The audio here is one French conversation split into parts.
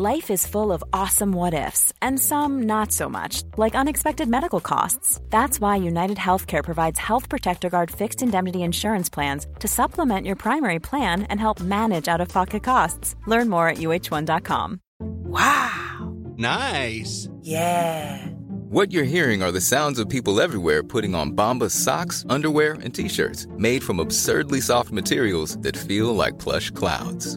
Life is full of awesome what ifs, and some not so much, like unexpected medical costs. That's why United Healthcare provides Health Protector Guard fixed indemnity insurance plans to supplement your primary plan and help manage out of pocket costs. Learn more at uh1.com. Wow. Nice. Yeah. What you're hearing are the sounds of people everywhere putting on Bombas socks, underwear, and t-shirts made from absurdly soft materials that feel like plush clouds.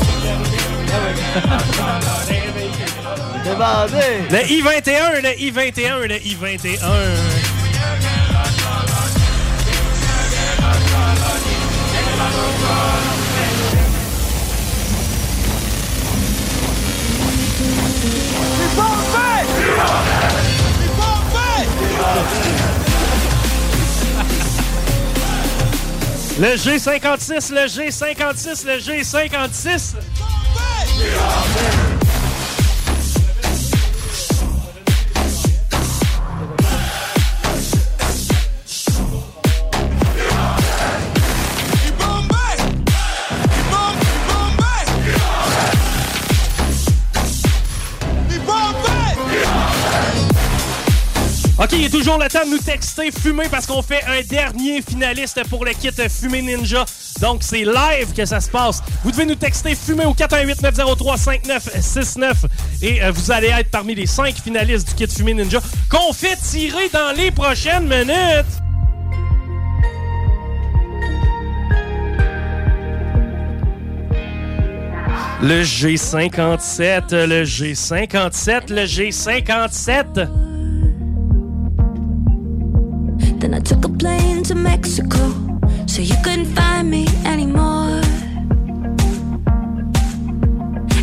Le I-21, le I-21, le I-21. Le G56, le G56, le G56. OK, il est toujours le temps de nous texter fumer parce qu'on fait un dernier finaliste pour le kit Fumé Ninja. Donc, c'est live que ça se passe. Vous devez nous texter fumer au 418-903-5969 et euh, vous allez être parmi les 5 finalistes du kit Fumé Ninja qu'on fait tirer dans les prochaines minutes. Le G57, le G57, le G57. Then I took a plane to Mexico so you couldn't find me anymore.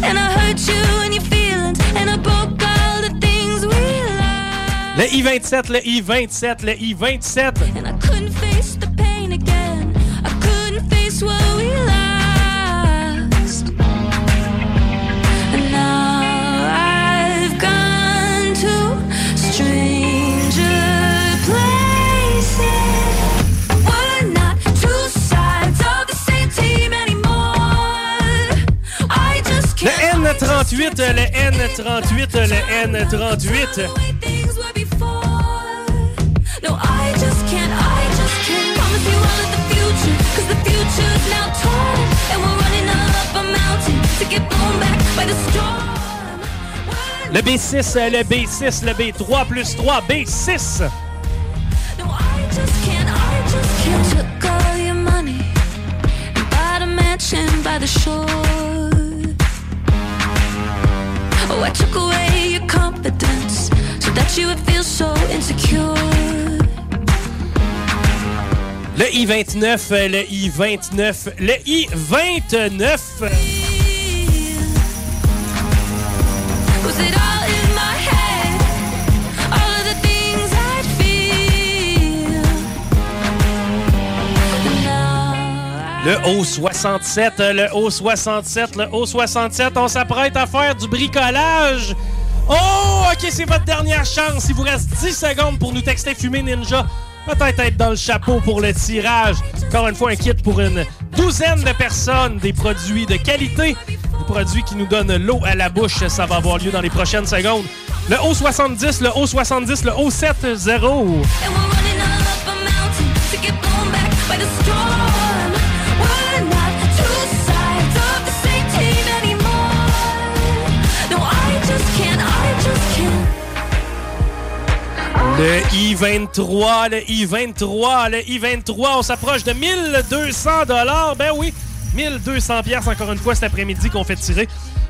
And I hurt you and your feelings, and I broke all the things we loved. Le I-27, le I-27, le I-27. And I couldn't face the pain again. I couldn't face what 38, le N38, le N38. Le B6, le B6, le B3 plus 3, B6. I took away your confidence so that you would feel so insecure. Le I-29, le I-29, le I-29. Le haut 67, le haut 67, le haut 67. On s'apprête à faire du bricolage. Oh, OK, c'est votre dernière chance. Il vous reste 10 secondes pour nous texter Fumé Ninja. Peut-être être dans le chapeau pour le tirage. Encore une fois, un kit pour une douzaine de personnes. Des produits de qualité. Des produits qui nous donnent l'eau à la bouche. Ça va avoir lieu dans les prochaines secondes. Le haut 70, le haut 70, le haut 70. Le I-23, le I-23, le I-23, on s'approche de 1200 dollars. Ben oui, 1200 pièces encore une fois cet après-midi qu'on fait tirer.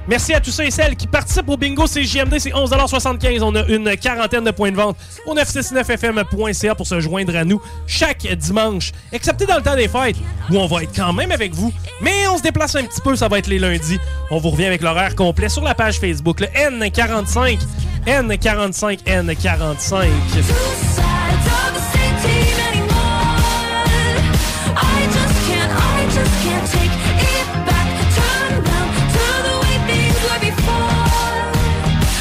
Merci à tous ceux et celles qui participent au bingo CJMD, c'est 11,75 On a une quarantaine de points de vente au 969fm.ca pour se joindre à nous chaque dimanche, excepté dans le temps des fêtes, où on va être quand même avec vous, mais on se déplace un petit peu, ça va être les lundis. On vous revient avec l'horaire complet sur la page Facebook, le N45, N45, N45. Two sides of the same team anymore. I just can't, I just can't take it back. Turn around to the way things were before.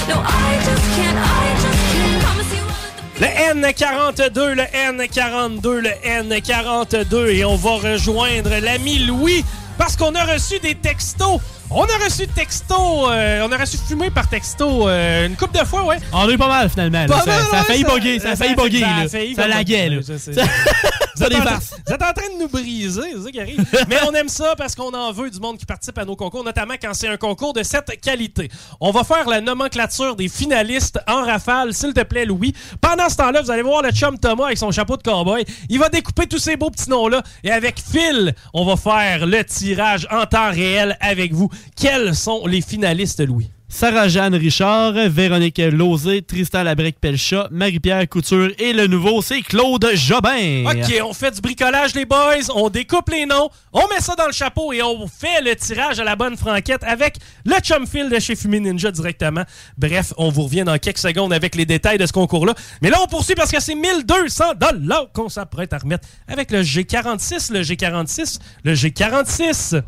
No, I just can't, I just can't. Promise you all that the Le N42, le N42, le N42. Et on va rejoindre l'ami Louis parce qu'on a reçu des textos. On a reçu texto, euh, on a reçu fumé par texto euh, une couple de fois, ouais. On a eu pas mal finalement. Ça, a failli bugger, ça a failli bugger. ça a là. failli Ça laguait. là. Je sais. Vous êtes, en, dépasse. vous êtes en train de nous briser, c'est ça qui arrive. Mais on aime ça parce qu'on en veut du monde qui participe à nos concours, notamment quand c'est un concours de cette qualité. On va faire la nomenclature des finalistes en rafale, s'il te plaît, Louis. Pendant ce temps-là, vous allez voir le chum Thomas avec son chapeau de cowboy. Il va découper tous ces beaux petits noms-là. Et avec Phil, on va faire le tirage en temps réel avec vous. Quels sont les finalistes, Louis? Sarah-Jeanne Richard, Véronique Lauzé, Tristan Labrec-Pelchat, Marie-Pierre Couture et le nouveau, c'est Claude Jobin. OK, on fait du bricolage, les boys. On découpe les noms, on met ça dans le chapeau et on fait le tirage à la bonne franquette avec le chumfil de chez Fumi Ninja directement. Bref, on vous revient dans quelques secondes avec les détails de ce concours-là. Mais là, on poursuit parce que c'est 1200 dollars qu'on s'apprête à remettre avec le G46, le G46, le G46.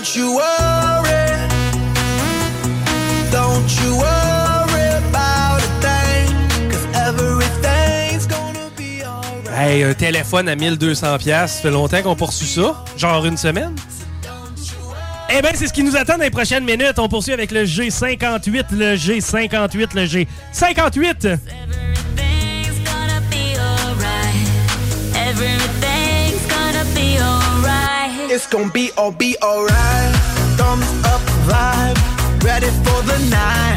Don't you worry. Don't you worry about a thing. Cause everything's gonna be alright. Hey, un téléphone à 1200 pièces, ça fait longtemps qu'on poursuit ça, genre une semaine. Eh bien, c'est ce qui nous attend dans les prochaines minutes. On poursuit avec le G58, le G58, le G58. Everything's gonna be alright. Everything's gonna be alright. It's gonna be all be alright. Thumbs up vibe. Ready for the night.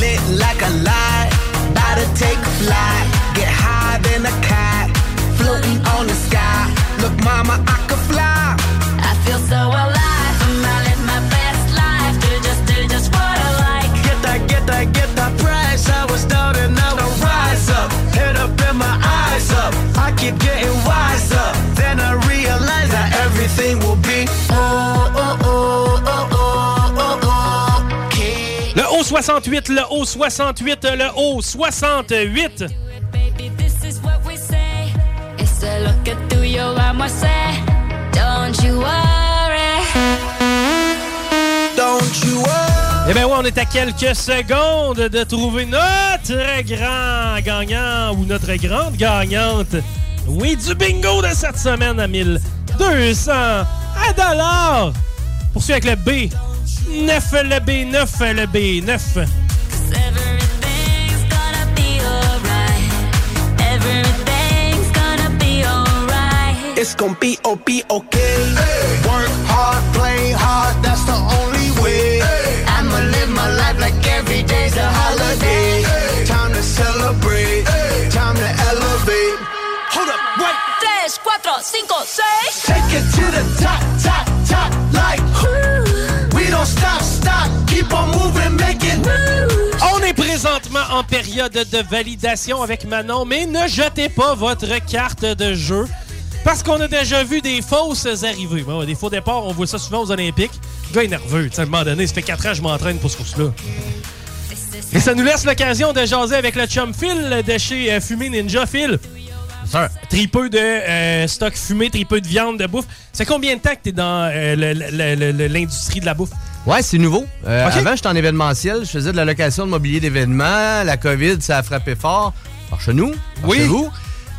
Lit like a light. About to take a flight. Get higher than a cat. Floating on the sky. Look, mama, I could fly. I feel so alive. 68, le haut, 68, le haut, 68. Eh bien oui, on est à quelques secondes de trouver notre grand gagnant ou notre grande gagnante. Oui, du bingo de cette semaine à 1200 à dollars. Poursuit avec le B. 9, le B9, le B9. Cause everything's gonna be alright. Everything's gonna be alright. It's gonna be oh be okay. Work hard, play hard, that's the only way. I'ma live my life like every day's a holiday. Time to celebrate, time to elevate. Hold up, wait. Tres, cuatro, cinco, seis. Take it to the top, top, top, présentement en période de validation avec Manon, mais ne jetez pas votre carte de jeu. Parce qu'on a déjà vu des fausses arrivées. Bon, des faux départs, on voit ça souvent aux Olympiques. Le gars est nerveux. Tu sais, à un moment donné, ça fait 4 ans que je m'entraîne pour ce course-là. Et ça nous laisse l'occasion de jaser avec le chum Phil de chez euh, Fumé Ninja. Phil, Tripeux de euh, stock fumé, tripeux de viande, de bouffe. C'est combien de temps que tu es dans euh, l'industrie de la bouffe? Ouais, c'est nouveau. Euh. Avant, j'étais en événementiel. Je faisais de la location de mobilier d'événements. La COVID, ça a frappé fort. Par chez nous, par Oui. chez vous.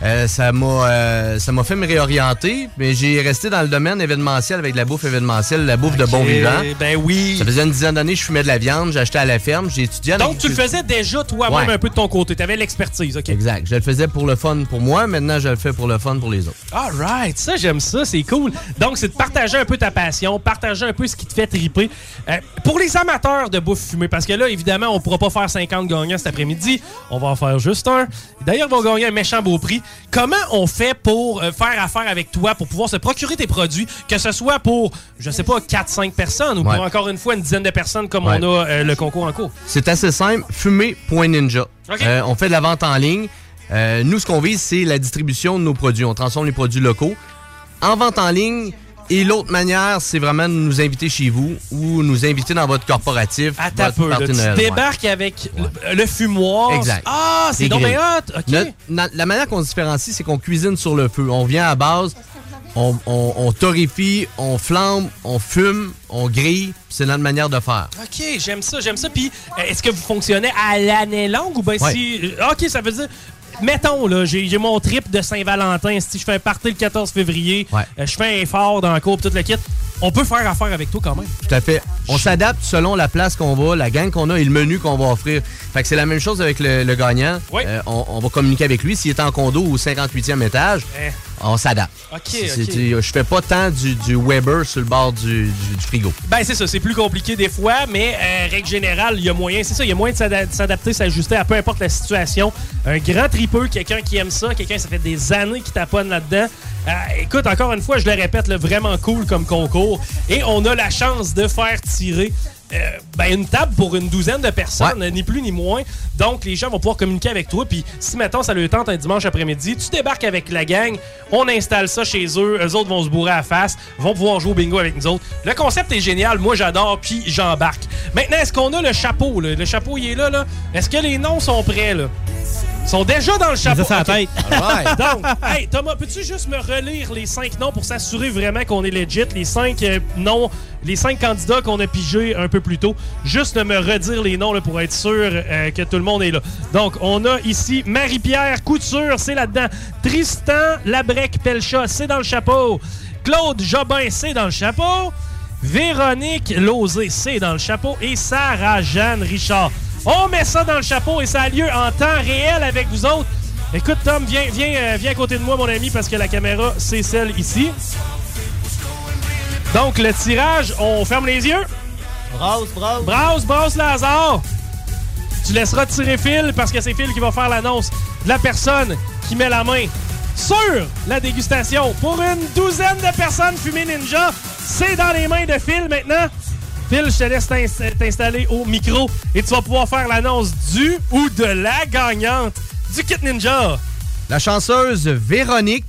Euh, ça m'a euh, ça m'a fait me réorienter, mais j'ai resté dans le domaine événementiel avec de la bouffe événementielle, la bouffe de bon vivant. Ben oui. Ça faisait une dizaine d'années que je fumais de la viande, j'achetais à la ferme, j'ai étudié Donc, tu le faisais déjà toi-même Ouais. un peu de ton côté. Tu avais l'expertise, OK? Exact. Je le faisais pour le fun pour moi, maintenant je le fais pour le fun pour les autres. All right, ça j'aime ça, c'est cool. Donc c'est de partager un peu ta passion, partager un peu ce qui te fait triper. Euh, pour les amateurs de bouffe fumée, parce que là évidemment on pourra pas faire 50 gagnants cet après-midi, on va en faire juste un. D'ailleurs, ils vont gagner un méchant beau prix. Comment on fait pour euh, faire affaire avec toi, pour pouvoir se procurer tes produits, que ce soit pour, je sais pas, 4-5 personnes ou Ouais. pour encore une fois une dizaine de personnes comme Ouais. on a euh, le concours en cours? C'est assez simple, fumer.ninja. Euh, on fait de la vente en ligne. Euh, nous, ce qu'on vise, c'est la distribution de nos produits. On transforme les produits locaux en vente en ligne. Et l'autre manière, c'est vraiment de nous inviter chez vous ou nous inviter dans votre corporatif. Un votre peu, tu débarques avec le, le fumoir. Exact. Ah, c'est donc hot. OK. Notre- na- la manière qu'on se différencie, c'est qu'on cuisine sur le feu. On vient à base, on, on- on torréfie, on flambe, on fume, on grille. C'est notre manière de faire. OK, j'aime ça, j'aime ça. Puis, est-ce que vous fonctionnez à l'année longue ou bien Ouais. si. euh, OK, ça veut dire. Mettons, là, j'ai mon trip de Saint-Valentin. Si je fais un party le 14 février, Ouais. euh, je fais un effort dans le cours, pis tout le kit. On peut faire affaire avec toi quand même. Tout à fait. On s'adapte selon la place qu'on va, la gang qu'on a et le menu qu'on va offrir. Fait que c'est la même chose avec le, le gagnant. Oui. Euh, on, on va communiquer avec lui. S'il est en condo au 58e étage, Eh. On s'adapte. OK, C'est- OK. c'est- Je fais pas tant du, du Weber sur le bord du, frigo. Ben, c'est ça, c'est plus compliqué des fois, mais euh, règle générale, il y a moyen, c'est ça, il y a moyen de s'ada- de s'adapter, s'ajuster à peu importe la situation. Un grand tripeux, quelqu'un qui aime ça, quelqu'un, ça fait des années qui taponne là-dedans. Euh, écoute, encore une fois, je le répète, là, vraiment cool comme concours. Et on a la chance de faire tirer. Euh, ben, une table pour une douzaine de personnes, ni plus ni moins. Donc, les gens vont pouvoir communiquer avec toi. Puis, si maintenant ça le tente un dimanche après-midi, tu débarques avec la gang, on installe ça chez eux, eux autres vont se bourrer à la face, vont pouvoir jouer au bingo avec nous autres. Le concept est génial, moi j'adore, puis j'embarque. Maintenant, est-ce qu'on a le chapeau? là? Le chapeau, il est là, là. Est-ce que les noms sont prêts, là? Ils sont déjà dans le chapeau. ça la tête. Donc, hey, Thomas, peux-tu juste me relire les cinq noms pour s'assurer vraiment qu'on est legit? Les cinq euh, noms, les cinq candidats qu'on a pigés un peu plus tôt. Juste de me redire les noms là, pour être sûr euh, que tout le monde est là. Donc, on a ici Marie-Pierre Couture, c'est là-dedans. Tristan Labrec-Pelcha, c'est dans le chapeau. Claude Jobin, c'est dans le chapeau. Véronique Lozé, c'est dans le chapeau. Et Sarah-Jeanne Richard. On met ça dans le chapeau et ça a lieu en temps réel avec vous autres. Écoute, Tom, viens, viens, euh, viens à côté de moi, mon ami, parce que la caméra, c'est celle ici. Donc, le tirage, on ferme les yeux. Brasse, brasse. Brasse, brasse, Lazare. Tu laisseras tirer Phil parce que c'est Phil qui va faire l'annonce de la personne qui met la main sur la dégustation pour une douzaine de personnes fumées ninja. C'est dans les mains de Phil maintenant. Phil, je te laisse t'ins- t'installer au micro et tu vas pouvoir faire l'annonce du ou de la gagnante du kit ninja. La chanceuse Véronique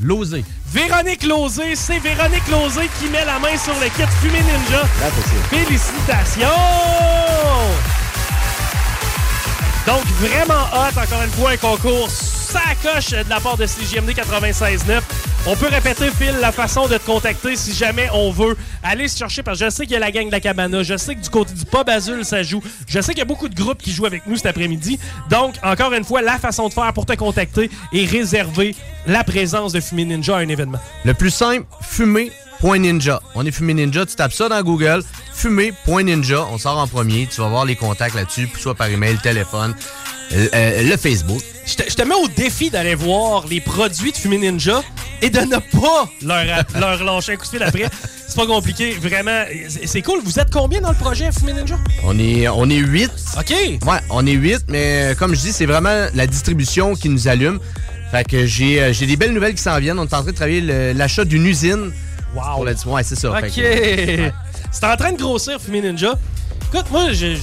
Lozé. Véronique Lozé, c'est Véronique Lozé qui met la main sur le kit Fumé Ninja. Félicitations! Donc, vraiment hot, encore une fois, un concours sacoche de la part de CJMD 96.9. On peut répéter, Phil, la façon de te contacter si jamais on veut aller se chercher, parce que je sais qu'il y a la gang de la cabana, je sais que du côté du pub Azul, ça joue, je sais qu'il y a beaucoup de groupes qui jouent avec nous cet après-midi. Donc, encore une fois, la façon de faire pour te contacter et réserver la présence de Fumé Ninja à un événement. Le plus simple, fumer.ninja. On est Fumé Ninja, tu tapes ça dans Google, fumer.ninja, on sort en premier, tu vas voir les contacts là-dessus, soit par email, téléphone, euh, euh, le Facebook. Je te, je te mets au défi d'aller voir les produits de Fumé Ninja et de ne pas leur, leur lâcher un coup de fil après. C'est pas compliqué, vraiment. C'est cool. Vous êtes combien dans le projet Fumé Ninja? On est, on est 8. OK. Ouais, on est 8, mais euh, comme je dis, c'est vraiment la distribution qui nous allume. Fait que j'ai des belles nouvelles qui s'en viennent. On est en train de travailler le- l'achat d'une usine. Wow. Pour ouais, c'est ça. OK. que, ouais. C'est en train de grossir, Fumé Ninja. Écoute, moi, je,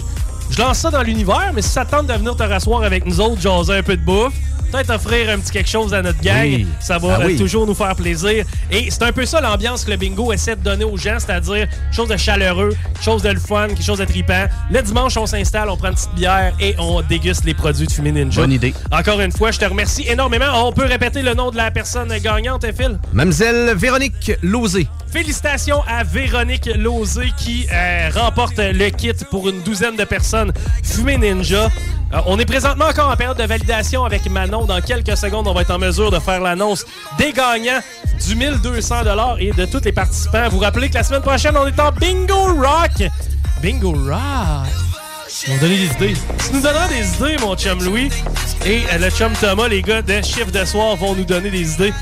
je lance ça dans l'univers, mais si ça te tente de venir te rasseoir avec nous autres, jaser un peu de bouffe, peut-être offrir un petit quelque chose à notre gang. Oui. Ça va Ah oui. toujours nous faire plaisir. Et c'est un peu ça l'ambiance que le bingo essaie de donner aux gens, c'est-à-dire chose de chaleureux, chose de le fun, quelque chose de tripant. Le dimanche, on s'installe, on prend une petite bière et on déguste les produits de Fumée Ninja. Bonne idée. Encore une fois, je te remercie énormément. On peut répéter le nom de la personne gagnante, hein, Phil? Mademoiselle Véronique Lozé. Félicitations à Véronique Lozé qui euh, remporte le kit pour une douzaine de personnes Fumée Ninja. Euh, on est présentement encore en période de validation avec Manon. Dans quelques secondes, on va être en mesure de faire l'annonce des gagnants du 1200 et de tous les participants. Vous rappelez que la semaine prochaine, on est en Bingo Rock. Bingo Rock. On donner des idées. Tu nous donneras des idées, mon chum Louis. Et euh, le chum Thomas, les gars de Chiffre de soir, vont nous donner des idées.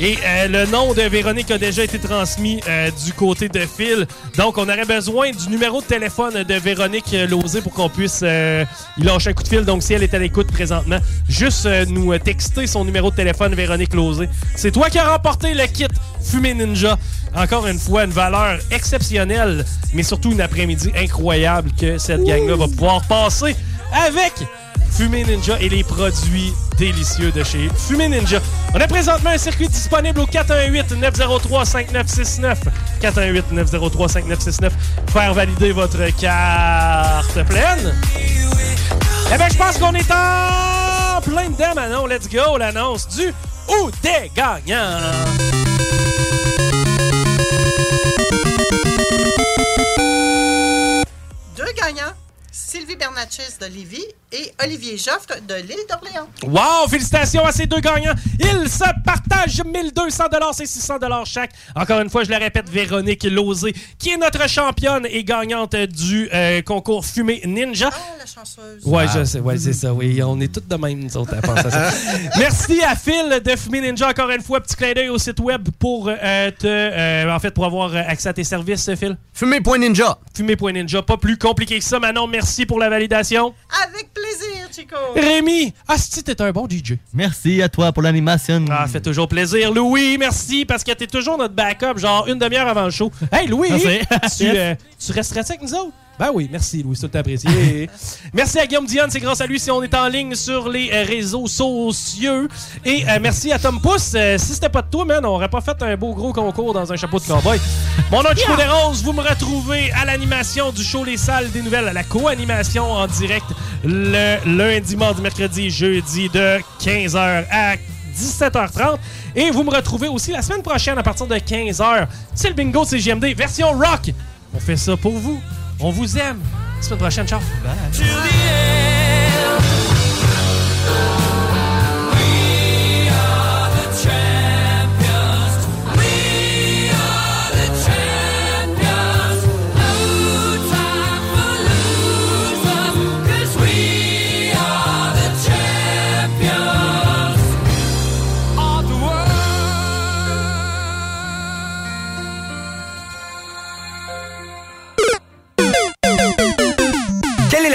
Et euh, le nom de Véronique a déjà été transmis euh, du côté de Phil. Donc, on aurait besoin du numéro de téléphone de Véronique euh, Lozé pour qu'on puisse euh, lâcher un coup de fil. Donc, si elle est à l'écoute présentement, juste nous texter son numéro de téléphone, Véronique Lozé. C'est toi qui as remporté le kit Fumée Ninja. Encore une fois, une valeur exceptionnelle, mais surtout une après-midi incroyable que cette gang-là va pouvoir passer avec Fumée Ninja et les produits délicieux de chez Fumée Ninja. On a présentement un circuit disponible au 418-903-5969. 418-903-5969. Faire valider votre carte pleine. Eh bien, je pense qu'on est en plein dedans, Manon. Let's go, l'annonce du ou des gagnants. Deux gagnants, Sylvie Bernatchez de Lévis et Olivier Joffre de l'île d'Orléans. Wow! Félicitations à ces deux gagnants. Ils se partagent 1200 c'est 600 chaque. Encore une fois, je le répète, Véronique Lozé, qui est notre championne et gagnante du euh, concours Fumée Ninja. Ah, la chanceuse. Ouais, je sais, ouais, c'est ça, oui. On est tous de même, nous autres, à penser à ça. Merci à Phil de Fumée Ninja, encore une fois. Petit clin d'œil au site web pour euh, te. euh, en fait, pour avoir accès à tes services, Phil. Fumée.ninja. Fumée.ninja. Pas plus compliqué que ça. Manon, merci pour la validation. Avec plaisir, Chico. Rémi, Asti, t'es un bon DJ. Merci à toi pour l'animation. Ah, fait toujours plaisir. Louis, merci, parce que t'es toujours notre backup, genre une demi-heure avant le show. Hey, Louis, Merci. tu, euh, tu resterais-tu avec nous autres? Ben oui, merci Louis, c'est apprécié. merci à Guillaume Dionne, c'est grâce à lui si on est en ligne sur les euh, réseaux sociaux. Et euh, merci à Tom Pousse. Euh, si c'était pas de toi, man, on aurait pas fait un beau gros concours dans un chapeau de cowboy. Mon nom est Chico Desroses, vous me retrouvez à l'animation du show Les Salles des Nouvelles, à la co-animation en direct le lundi, mardi, mercredi, jeudi de 15h à 17h30. Et vous me retrouvez aussi la semaine prochaine à partir de 15h. C'est le bingo de CGMD, version rock. On fait ça pour vous. On vous aime. La semaine prochaine, ciao. Quelle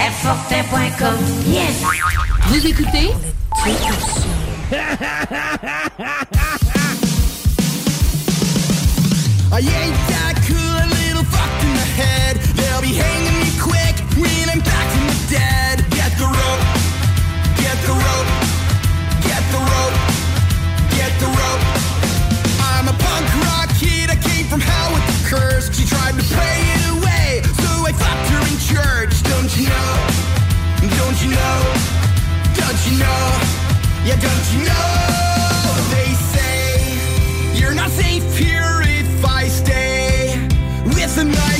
airfortin.com, yes. Vous écoutez I ain't that cool, a little fucked in the head. They'll be hanging me quick when I'm back from the dead. Get the rope, get the rope, get the rope, get the rope. I'm a punk rock kid, I came from hell with the curse. She tried to pray it away, so I fucked her know? Don't you know? Yeah, don't you know? They say you're not safe here if I stay with the night.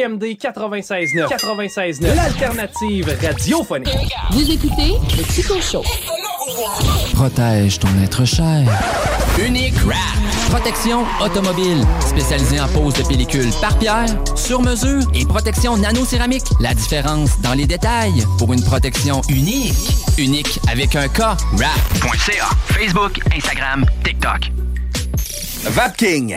CGMD 96.9. 96.9. L'alternative radiophonique. Vous écoutez le Chico Show. Protège ton être cher. Unique Wrap. Protection automobile. Spécialisée en pose de pellicule par pierre, sur mesure et protection nano-céramique. La différence dans les détails pour une protection unique. Unique avec un K. Wrap.ca. Facebook, Instagram, TikTok. Vapking,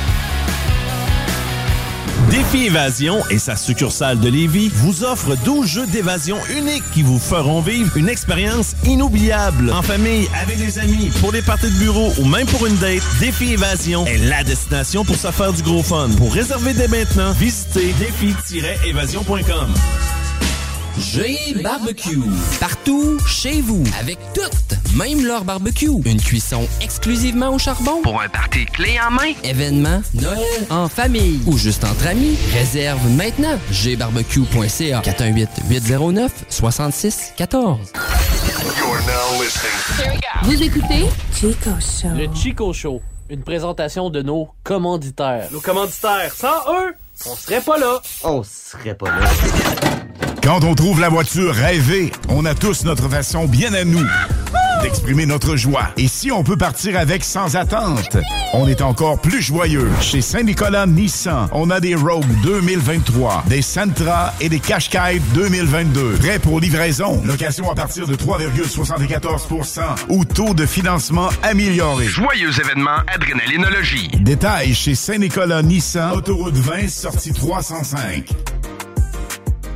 Défi Évasion et sa succursale de Lévis vous offre 12 jeux d'évasion uniques qui vous feront vivre une expérience inoubliable. En famille, avec des amis, pour des parties de bureau ou même pour une date, Défi Évasion est la destination pour se faire du gros fun. Pour réserver dès maintenant, visitez défi-évasion.com. G Barbecue. Partout, chez vous, avec toutes, même leur barbecue. Une cuisson exclusivement au charbon. Pour un party clé en main. Événement, Noël, en famille ou juste entre amis. Réserve maintenant. gbarbecue.ca 418-809-6614. Vous écoutez Chico Show. Le Chico Show. Une présentation de nos commanditaires. Nos commanditaires, sans eux, on serait pas là. On serait pas là. Quand on trouve la voiture rêvée, on a tous notre façon bien à nous d'exprimer notre joie. Et si on peut partir avec sans attente, on est encore plus joyeux. Chez Saint-Nicolas Nissan, on a des Rogue 2023, des Sentra et des Qashqai 2022. Prêts pour livraison. Location à partir de 3,74% ou taux de financement amélioré. Joyeux événement Adrénalinologie. Détails chez Saint-Nicolas Nissan, autoroute 20, sortie 305.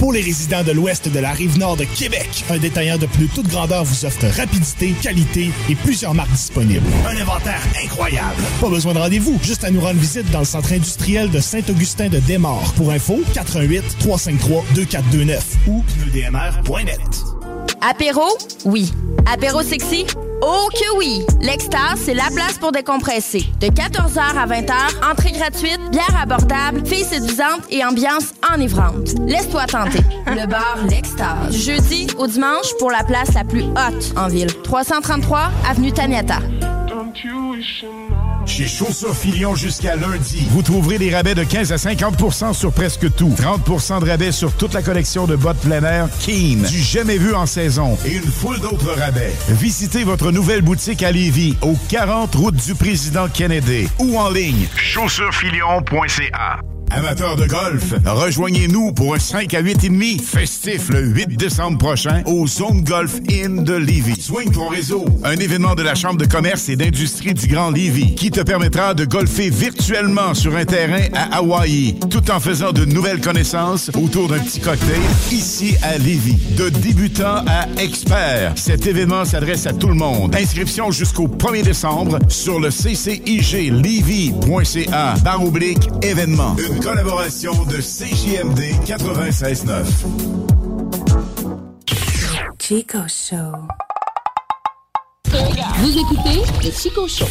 Pour les résidents de l'ouest de la rive nord de Québec, un détaillant de plus toute grandeur vous offre rapidité, qualité et plusieurs marques disponibles. Un inventaire incroyable. Pas besoin de rendez-vous, juste à nous rendre visite dans le centre industriel de Saint-Augustin de Desmaures. Pour info, 88 353 2429 ou pneudmr.net. Apéro? Oui. Apéro sexy? Oh que oui! L'Extase, c'est la place pour décompresser. De 14h à 20h, entrée gratuite, bière abordable, filles séduisantes et ambiance enivrante. Laisse-toi tenter. Le bar L'Extase. Du jeudi au dimanche pour la place la plus haute en ville. 333 Avenue Taniata. Chez Chaussures Filion jusqu'à lundi, vous trouverez des rabais de 15 à 50% sur presque tout. 30% de rabais sur toute la collection de bottes plein air Keen, du jamais vu en saison et une foule d'autres rabais. Visitez votre nouvelle boutique à Lévis, au 40 route du président Kennedy ou en ligne. Chaussurefilion.ca Amateurs de golf, rejoignez-nous pour un 5 à 8 et demi festif le 8 décembre prochain au Zone Golf Inn de Lévis. Swing ton réseau, un événement de la Chambre de commerce et d'industrie du Grand Lévis qui te permettra de golfer virtuellement sur un terrain à Hawaï, tout en faisant de nouvelles connaissances autour d'un petit cocktail ici à Lévis. De débutant à expert, cet événement s'adresse à tout le monde. Inscription jusqu'au 1er décembre sur le cciglevy.ca barre oblique événement. Collaboration de CJMD 96.9. Chico Show. Vous écoutez le Chico Show.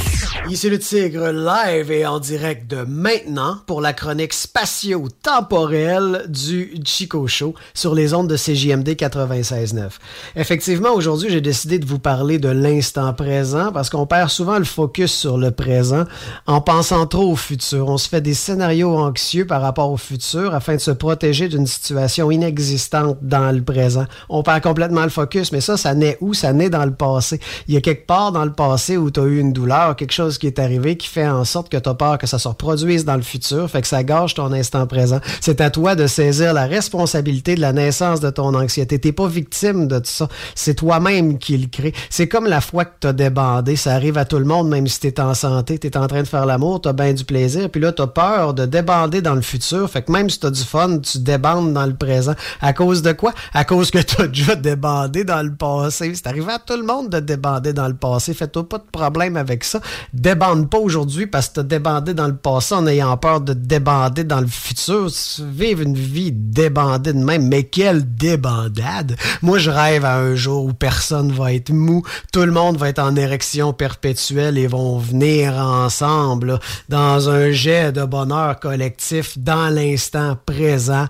Ici le Tigre, live et en direct de maintenant pour la chronique spatio-temporelle du Chico Show sur les ondes de CJMD 96.9. Effectivement, aujourd'hui, j'ai décidé de vous parler de l'instant présent parce qu'on perd souvent le focus sur le présent en pensant trop au futur. On se fait des scénarios anxieux par rapport au futur afin de se protéger d'une situation inexistante dans le présent. On perd complètement le focus, mais ça, ça naît où? Ça naît dans le passé. Il y a quelque part dans le passé où tu as eu une douleur, quelque chose qui est arrivé qui fait en sorte que tu as peur que ça se reproduise dans le futur, fait que ça gâche ton instant présent. C'est à toi de saisir la responsabilité de la naissance de ton anxiété. T'es pas victime de tout ça. C'est toi-même qui le crée. C'est comme la fois que tu as débandé. Ça arrive à tout le monde, même si tu es en santé, tu es en train de faire l'amour, tu as bien du plaisir, puis là, tu as peur de débander dans le futur. Fait que même si tu as du fun, tu débandes dans le présent. À cause de quoi? À cause que tu as déjà débandé dans le passé. C'est arrivé à tout le monde de débander le passé. Fais-toi pas de problème avec ça. Débande pas aujourd'hui parce que t'as débandé dans le passé en ayant peur de débander dans le futur. Vivre une vie débandée de même. Mais quelle débandade! Moi, je rêve à un jour où personne va être mou. Tout le monde va être en érection perpétuelle et vont venir ensemble dans un jet de bonheur collectif dans l'instant présent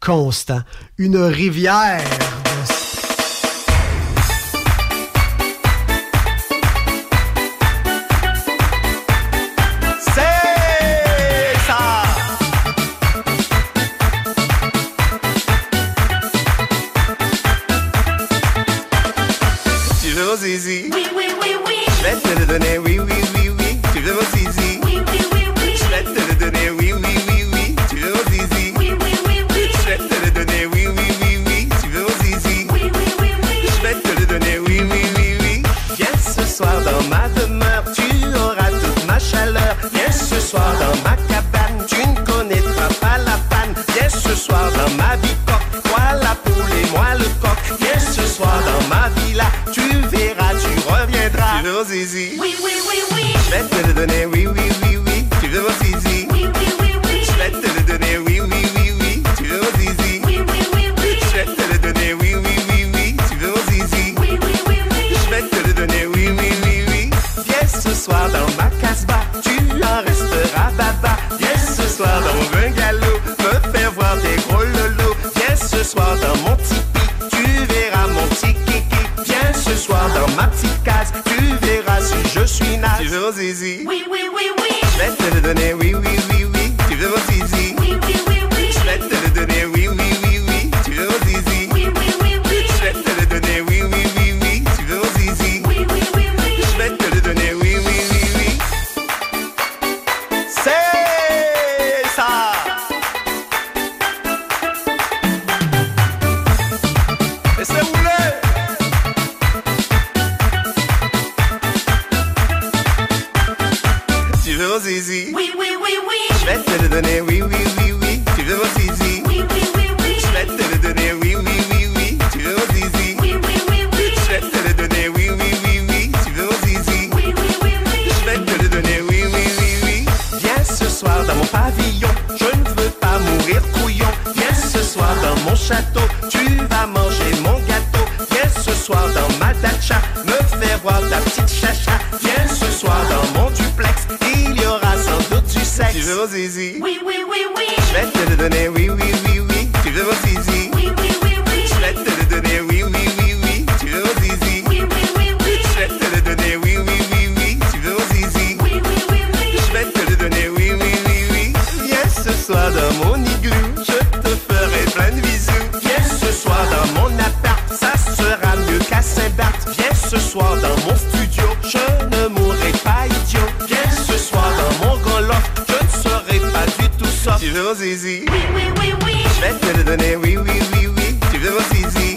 constant. Une rivière mon zizi Oui, oui, oui, oui Je vais te le donner, oui, oui, oui, oui Tu veux mon zizi Oui, oui, oui, oui Je vais te le donner, oui, oui, oui, oui Tu veux mon zizi Oui, oui, oui, oui Je vais te le donner, oui, oui, oui, oui Tu veux mon zizi Oui, oui, oui, oui Je vais te le donner, oui, oui, oui, oui Viens ce soir dans ma casbah Tu en resteras baba Viens ce soir dans suis naze Tu veux mon zizi Oui, oui, oui, oui. Je vais te le donner, oui, oui, oui, oui. Tu veux mon zizi Oui, oui, oui, château Tu vas manger mon gâteau. Viens ce soir dans ma dacha Me faire voir ta petite chacha. Viens ce soir dans mon duplex Il y aura sans doute du sexe. Tu veux mon zizi Oui, oui, oui, oui Je vais te le donner, oui, oui, oui, oui. Tu veux mon zizi mon zizi. Oui, oui, oui, oui. Je donner, oui, oui, oui. Tu veux zizi.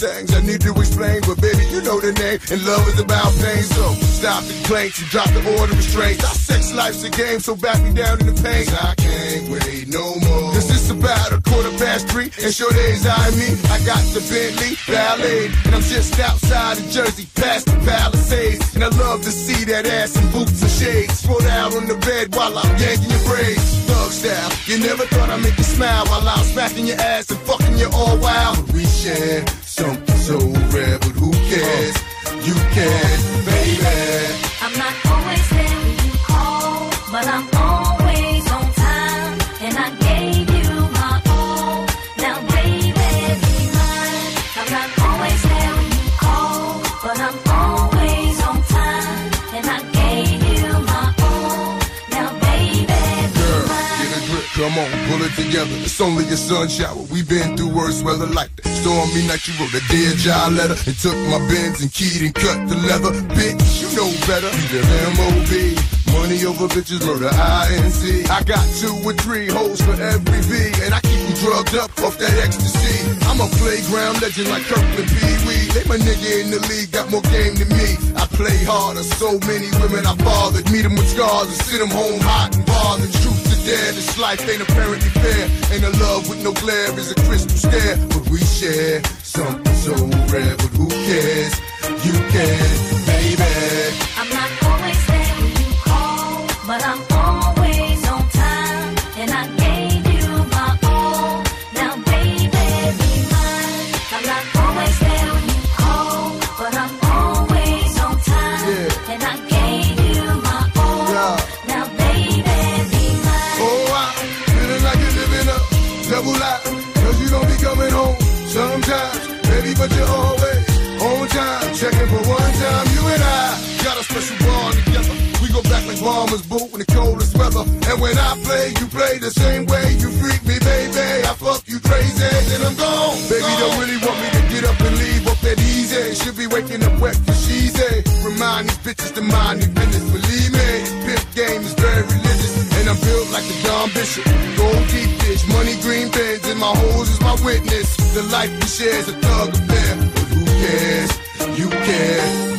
Things I need to explain, but baby, you know the name. And love is about pain, so stop the complaints and drop the order of restraints. Our sex life's a game, so back me down in the pain. I can't wait no more. Cause it's about a quarter past three, and sure days I me. I got the Bentley Ballet, and I'm just outside of Jersey, past the Palisades. And I love to see that ass in boots and shades. Throw down on the bed while I'm yanking your braids. Thug style, you never thought I'd make you smile while I'm smacking your ass and fucking you all wild. We share so rare, but who cares? You can, baby. I'm not always there when you call, but I'm always on time, and I gave you my all. Now, baby, be mine. I'm not always there when you call, but I'm always on time, and I gave you my all. Now, baby, be Girl, mine. get a grip, come on, pull it together. It's only a sun shower. We've been through worse weather like that. Stormy night, you wrote a dear job letter and took my bins and keyed and cut the leather. Bitch, you know better. Be the M.O.B. Money over bitches, murder I.N.C. I got two or three hoes for every V, and I drugged up off that ecstasy. I'm a playground legend like Kirkland Pee Wee. They my nigga in the league, got more game than me. I play harder, so many women I fathered. Meet them with scars and send them home hot and bothered. Truth to dare, this life ain't apparently fair. Ain't a love with no glare, is a crystal stare. But we share something so rare, but who cares? You can, baby. Bombers, in the coldest weather. And when I play, you play the same way. You freak me, baby. I fuck you crazy, then I'm gone. Baby, don't really want me to get up and leave up that easy. Should be waking up wet for she's a. Remind these bitches to mind their business. Believe me, pimp game is very religious. And I'm built like a Don Bishop. Gold deep fish, money green pens, and my hoes is my witness. The life we share is a thug affair. But who cares? You care,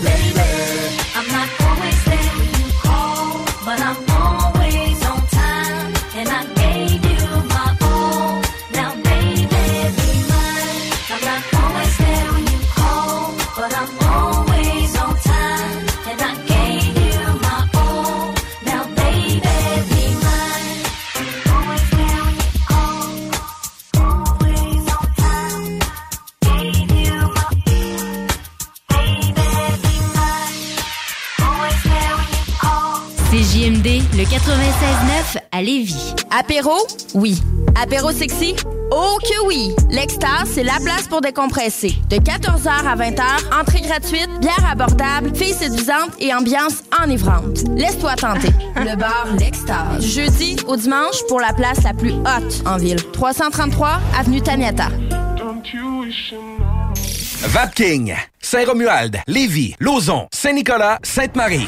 Apéro? Oui. Apéro sexy? Oh que oui! L'Extase, c'est la place pour décompresser. De 14h à 20h, entrée gratuite, bière abordable, filles séduisantes et ambiance enivrante. Laisse-toi tenter. Le bar L'Extase. Du jeudi au dimanche pour la place la plus haute en ville. 333 Avenue Taniata. Vapking, Saint-Romuald, Lévis, Lauson, Saint-Nicolas, Sainte-Marie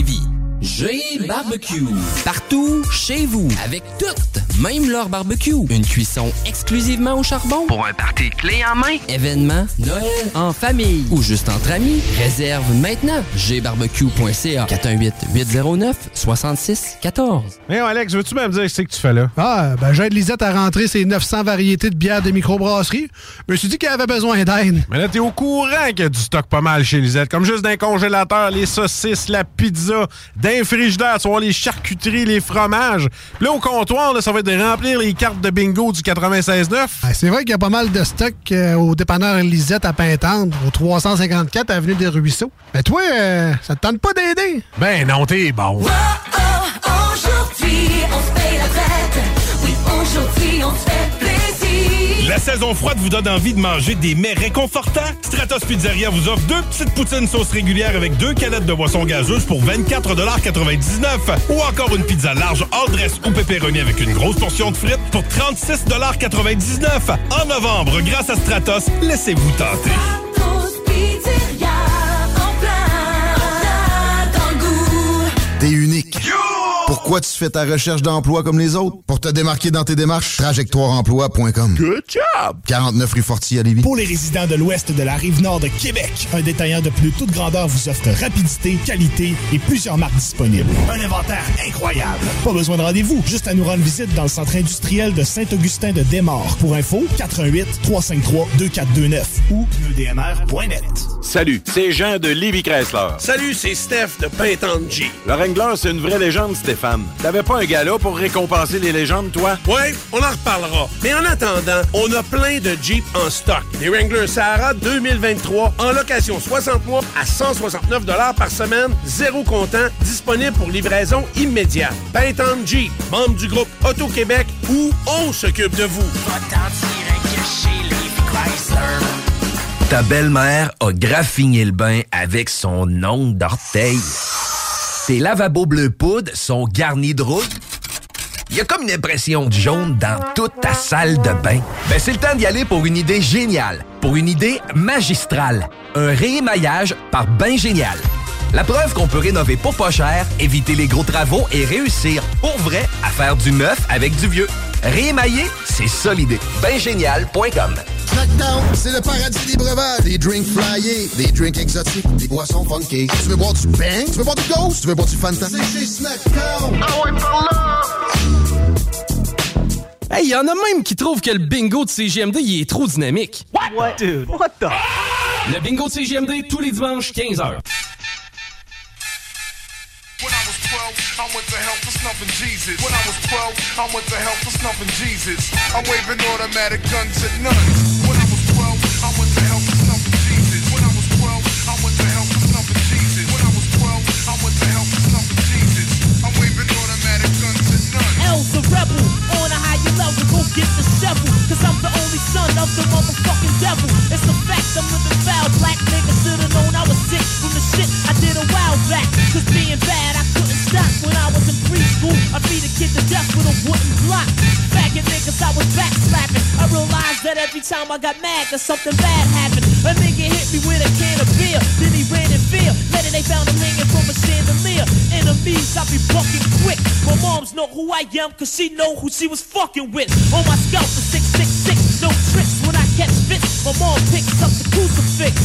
Lévis. G Barbecue. Partout, chez vous, avec toutes, même leur barbecue. Une cuisson exclusivement au charbon. Pour un party clé en main. Événement, Noël, en famille ou juste entre amis. Réserve maintenant. gbarbecue.ca 418-809-6614. Mais Alex, veux-tu même dire ce que tu fais là? Ah, ben j'aide Lisette à rentrer ses 900 variétés de bières de microbrasserie. Je me suis dit qu'elle avait besoin d'aide. Mais là, t'es au courant qu'il y a du stock pas mal chez Lisette. Comme juste d'un congélateur, les saucisses, la pizza, d'un frigidaire, tu vas voir les charcuteries, les fromages. Puis là, au comptoir, là, ça va être de remplir les cartes de bingo du 96.9. Ah, c'est vrai qu'il y a pas mal de stock euh, au dépanneur Lisette à Pintendre, au 354 Avenue des Ruisseaux. Mais toi, euh, ça te tente pas d'aider? Ben non, t'es bon. Aujourd'hui, on se paye la fête. Oui, aujourd'hui, on se fait. La saison froide vous donne envie de manger des mets réconfortants? Stratos Pizzeria vous offre deux petites poutines sauce régulière avec deux canettes de boisson gazeuse pour 24,99 ou encore une pizza large all dress ou pepperoni avec une grosse portion de frites pour 36,99 En novembre, grâce à Stratos, laissez-vous tenter. Pourquoi tu fais ta recherche d'emploi comme les autres? Pour te démarquer dans tes démarches, trajectoireemploi.com. Good job! 49 rue Fortier à Lévis. Pour les résidents de l'ouest de la rive nord de Québec, un détaillant de plus toute grandeur vous offre rapidité, qualité et plusieurs marques disponibles. Un inventaire incroyable. Pas besoin de rendez-vous, juste à nous rendre visite dans le centre industriel de Saint-Augustin de Desmaures. Pour info, 88 353 2429 ou pneudmr.net. Salut, c'est Jean de Livy Chrysler. Salut, c'est Steph de Pintante G. Le Wrangler, c'est une vraie légende, Stéphane. T'avais pas un gala pour récompenser les légendes, toi? Ouais, on en reparlera. Mais en attendant, on a plein de Jeep en stock. Des Wrangler Sahara 2023 en location 60 mois à 169 par semaine, zéro comptant, disponible pour livraison immédiate. Pintante Jeep, membre du groupe Auto-Québec, où on s'occupe de vous. Ta belle-mère a graffiné le bain avec son ongle d'orteil. Tes lavabos bleu poudre sont garnis de rouille. Il y a comme une impression de jaune dans toute ta salle de bain. Ben, c'est le temps d'y aller pour une idée géniale, pour une idée magistrale. Un réémaillage par Bain Génial. La preuve qu'on peut rénover pour pas cher, éviter les gros travaux et réussir pour vrai à faire du neuf avec du vieux. Réémailler, c'est ça l'idée. Bingénial.com Snackdown, c'est le paradis des breuvages. Des drinks flyés, des drinks exotiques, des boissons funky. Tu veux boire du bang? Tu veux boire du ghost? Tu veux boire du Fanta? C'est chez Snackdown. Ah ouais, par là! Hey, y en a même qui trouvent que le bingo de CGMD, il est trop dynamique. What? Dude, what the? Le bingo de CGMD, tous les dimanches, 15h. Snuffing Jesus. When I was 12, I went to hell for snuffing Jesus. I'm waving automatic guns at nuns. When I was 12, I went to hell for snuffing Jesus. When I was 12, I went to hell for snuffing Jesus. When I was 12, I went to hell for snuffing Jesus. I'm waving automatic guns at nuns. L's the rebel, on a higher level, go get the shovel. Cause I'm the only son of the motherfucking devil. It's a fact, I'm living foul. Black niggas should've known I was sick from the shit I did a while back. Cause being bad, I couldn't when I was in preschool. I beat a kid to death with a wooden block. Faggot niggas, I was back slapping. I realized that every time I got mad, that something bad happened. A nigga hit me with a can of beer, then he ran in fear. Later they found him hanging from a chandelier. Enemies, I be fucking quick. My moms know who I am, cause she know who she was fucking with. On my scalp for 666, no tricks when I catch fits. My mom picks up the crucifix,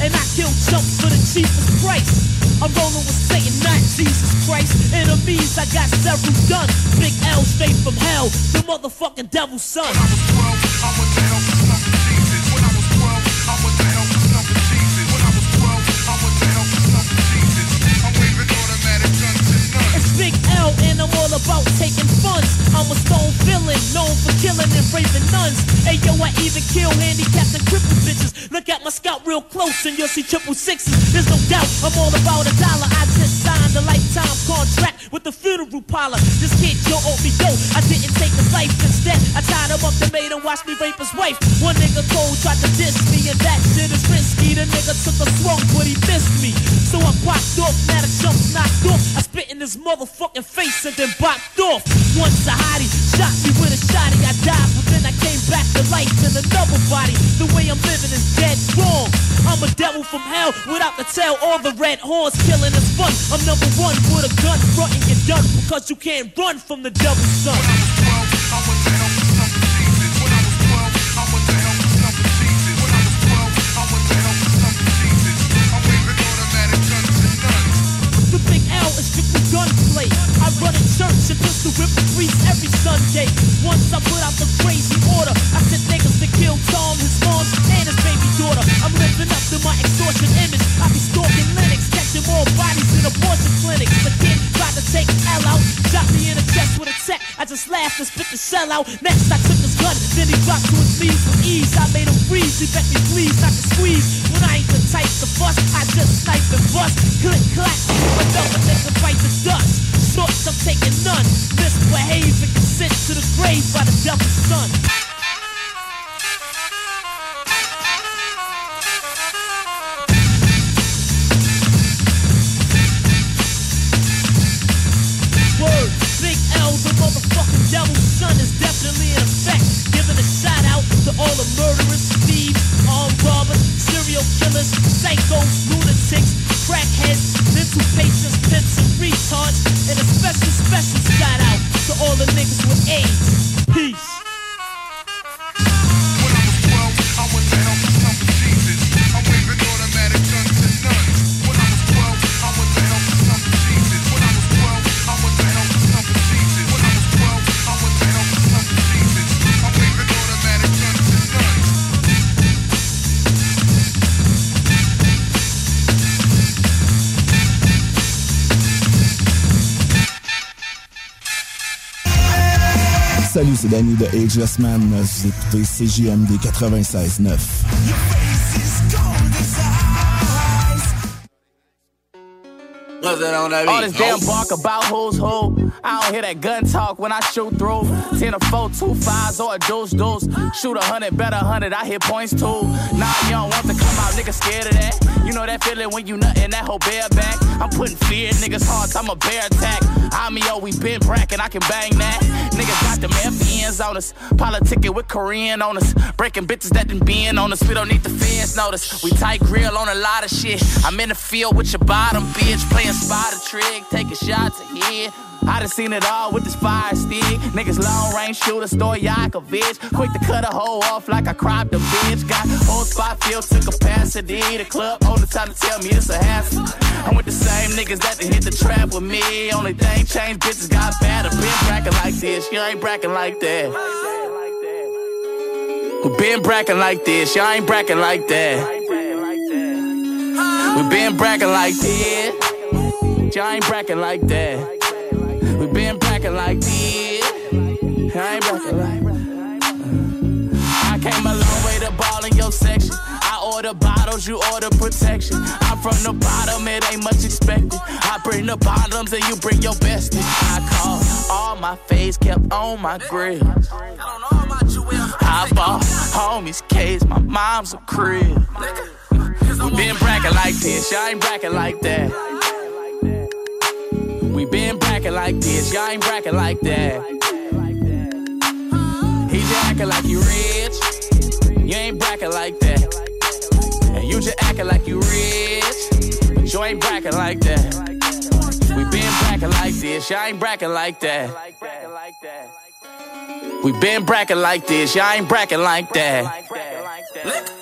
and I kill chumps for the cheapest price. I'm rolling with Satan, not Jesus Christ. Enemies, I got several done. Big L straight from hell, the motherfucking devil's son. When I was 12, I went to hell for something Jesus. When I was 12, I went to hell for something Jesus. When I was 12, I went to hell for something Jesus. I'm waving automatic guns none. It's Big L and all about taking funds. I'm a stone villain, known for killing and raping nuns. Hey yo, I even kill handicapped and crippled bitches. Look at my scalp real close and you'll see triple sixes. There's no doubt I'm all about a dollar. I just signed a lifetime contract with the funeral parlor. This kid owed oh, me dough. I didn't take his life instead. I tied him up and made him watch me rape his wife. One nigga cold tried to diss me, and that shit is risky. The nigga took a swung, but he missed me. So I popped off, now the jump's knocked off. I spit in his motherfucking face and then bopped off. Once a hottie shot me with a shotty, I died, but then I came back to life in another body. The way I'm living is dead wrong. I'm a devil from hell without the tail or the red horns. Killing is fun. I'm number one with a gun, fronting your done because you can't run from the devil's son. The big L is strictly gunplay. I run in church and pistol whip the priest every Sunday. Once I put out the crazy order, I sent niggas to kill Tom, his mom, and his baby daughter. I'm living up to my extortion image. I be stalking Lennox, catching more bodies in abortion clinics. The kid tried to take L out, shot me in the chest with a tech. I just laughed and spit the shell out. Next, I took his gun, then he dropped to his knees with ease. I made him freeze, he bet me please not to squeeze. When I ain't the type to fuss, I just snipe and bust. Click, clack, another nigga bite the dust. Shorts, I'm taking none. Get sent to the grave by the devil's son. Devil's son is definitely in effect. Giving a shout out to all the murderers, thieves, armed robbers, serial killers, psychos, lunatics, crackheads, mental patients, pimps, and retards. And a special, special shout out to all the niggas with AIDS. Peace. Danny de Ageless Man. Vous écoutez CJMD 96.9. All this damn bark about who's who. I don't hear that gun talk when I shoot through. 10 or 4, two fives or a deuce deuce. Shoot a hundred, bet a hundred, I hit points too. Nah, you don't want to come out, nigga scared of that. You know that feeling when you nut in that whole bear back. I'm putting fear in niggas' hearts, I'm a bear attack. I'm yo, we been brackin', I can bang that. Niggas got them FBNs on us. Politicking with Korean on us. Breaking bitches that done been being on us. We don't need the fans notice. We tight grill on a lot of shit. I'm in the field with your bottom bitch. Playing spot a trick, taking shots ahead. I done seen it all with this fire stick. Niggas long range shooter, Stoyakovich. Quick to cut a hole off like I cropped a bitch. Got whole spot filled to capacity. The club all the time to tell me it's a hassle. I'm with the same niggas that hit the trap with me. Only thing changed, bitches got better. Been brackin' like this, you ain't brackin' like that. We been brackin' like this, y'all ain't brackin' like that. We been brackin' like this, y'all ain't brackin' like that. We been brackin' like this, I ain't brackin' like I came a long way to ball in your section. I order bottles, you order protection. I'm from the bottom, it ain't much expected. I bring the bottoms and you bring your best. I call all my face kept on my grill. I bought homies case, my mom's a crib. We been brackin' like this, y'all ain't brackin' like that. We been brackin' like this, y'all ain't brackin' like that. He just actin' like you rich, you ain't brackin' like that. And you just actin' like you rich, but you ain't brackin' like that. We been brackin' like this, y'all ain't brackin' like that. We been brackin' like this, y'all ain't brackin' like that.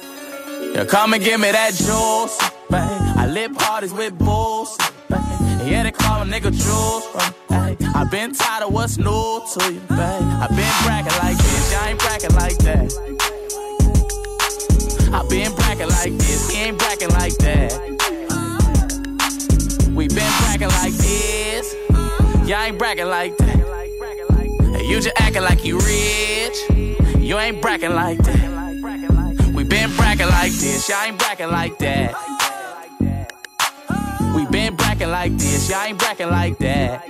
Yeah, come and give me that juice, babe. I lip parties with bulls, babe. Yeah, they call a nigga juice, babe. I been tired of what's new to you, babe. I been brackin' like this, y'all ain't brackin' like that. I been brackin' like this, he ain't brackin' like that. We been brackin' like this, y'all ain't brackin' like that. You just acting like you rich. You ain't bracking like that. Been bracking like this. Y'all ain't bracking like that. We been bracking like this, y'all ain't bracking like that.